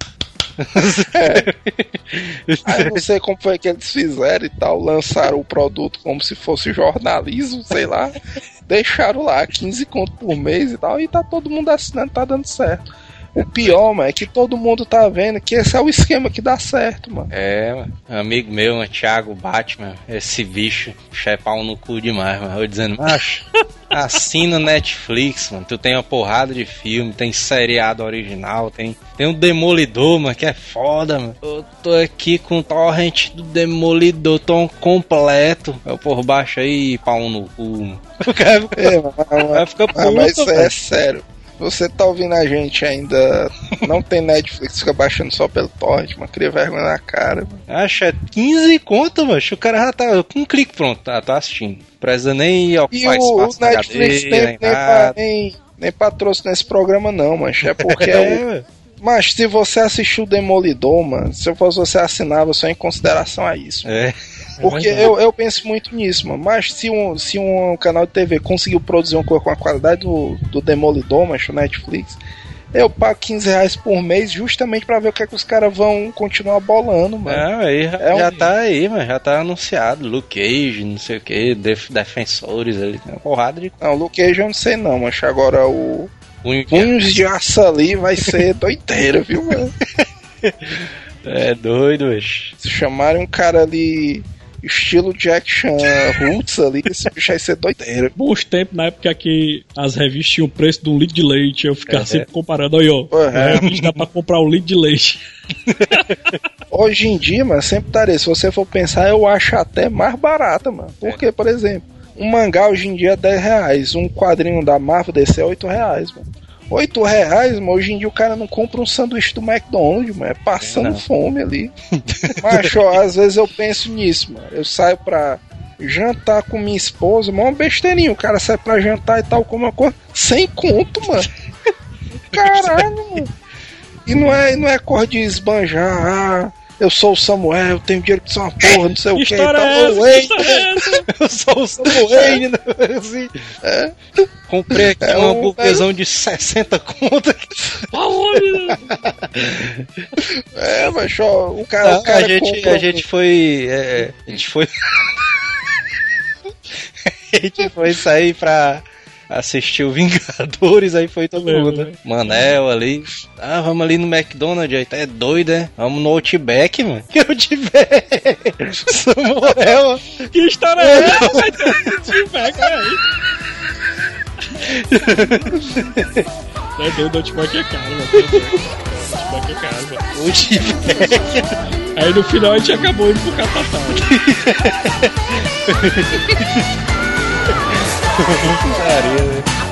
Aí eu não sei como foi que eles fizeram e tal, lançaram o produto como se fosse jornalismo, sei lá. Deixaram lá 15 conto por mês e tal, e tá todo mundo assinando, tá dando certo. O pior, mano, é que todo mundo tá vendo que esse é o esquema que dá certo, mano. É, mano. Amigo meu, mano, Thiago Batman, esse bicho, é pau no cu demais, mano. Eu dizendo, macho, assina Netflix, mano. Tu tem uma porrada de filme, tem seriado original, tem, tem um Demolidor, mano, que é foda, mano. Eu tô aqui com o torrent do Demolidor, tão completo. Eu por baixo aí, pau no cu, mano. O cara fica- É, mano, Vai ficar Ah, mas puto, é sério. Você tá ouvindo a gente ainda não tem Netflix, fica baixando só pelo torrent, mano. Cria vergonha na cara. Mano. Acha é 15 conto, mano. O cara já tá com um clique pronto, tá, tá assistindo. Precisa nem E ocupar o, o espaço Netflix HD, nem, nem nem, nem, patrocina esse programa, não, mancha. É porque é. É. Mas se você assistiu o Demolidor, mano, se eu fosse você assinava só em consideração a isso. é. Porque eu, eu penso muito nisso, mano. Mas se um, se um canal de TV conseguiu produzir uma coisa com a qualidade do, do Demolidor, mas o Netflix, eu pago 15 reais por mês justamente pra ver o que, é que os caras vão continuar bolando, mano. Não, aí já, É um- já tá aí, mano. Já tá anunciado. Luke Cage, não sei o que, def, defensores ali. Tem uma porrada de Não, Luke Cage eu não sei não, mas agora o punho Punhos de Aço ali vai ser doideira, viu, mano? é doido, bicho. Se chamarem um cara ali estilo Jack Chan Roots ali, esse bicho vai ser doideira. Bons tempos, na época que as revistas tinham o preço de um litro de leite, eu ficava É. sempre comparando, aí ó, Uhum. a revista dá pra comprar um litro de leite. Hoje em dia, mano, sempre estaria. Se você for pensar, eu acho até mais barata, mano. Porque, por exemplo, um mangá hoje em dia é 10 reais, um quadrinho da Marvel DC é 8 reais, mano. 8 reais, mano, hoje em dia o cara não compra um sanduíche do McDonald's, mano, é passando Não. fome ali. Mas, ó, às vezes eu penso nisso, mano. Eu saio pra jantar com minha esposa, mano, uma besteirinha. O cara sai pra jantar e tal, como uma coisa, sem conto, mano. Caralho, mano. E não é, não é cor de esbanjar, ah, eu sou o Samuel, eu tenho dinheiro pra ser uma porra, não sei o Que que. história é essa? Que história é essa? Eu sou o Samuel, né? Assim. É. Comprei aqui É um um- hamburguesão de 60 conto. Aonde? É, mas ó, o cara, Não, o cara a, gente, comprou a gente foi. é, a gente foi. a gente foi sair pra assistir o Vingadores, aí foi todo mundo. né? Manel ali. Ah, vamos ali no McDonald's, aí tá é doido, é? Vamos no Outback, mano. Que Outback? Samuel. Que história é essa? Vai ter um feedback, olha aí. É doido, Outback é caro, mano. Outback é caro, mano. Outback. Aí no final a gente acabou indo pro Catatal. Break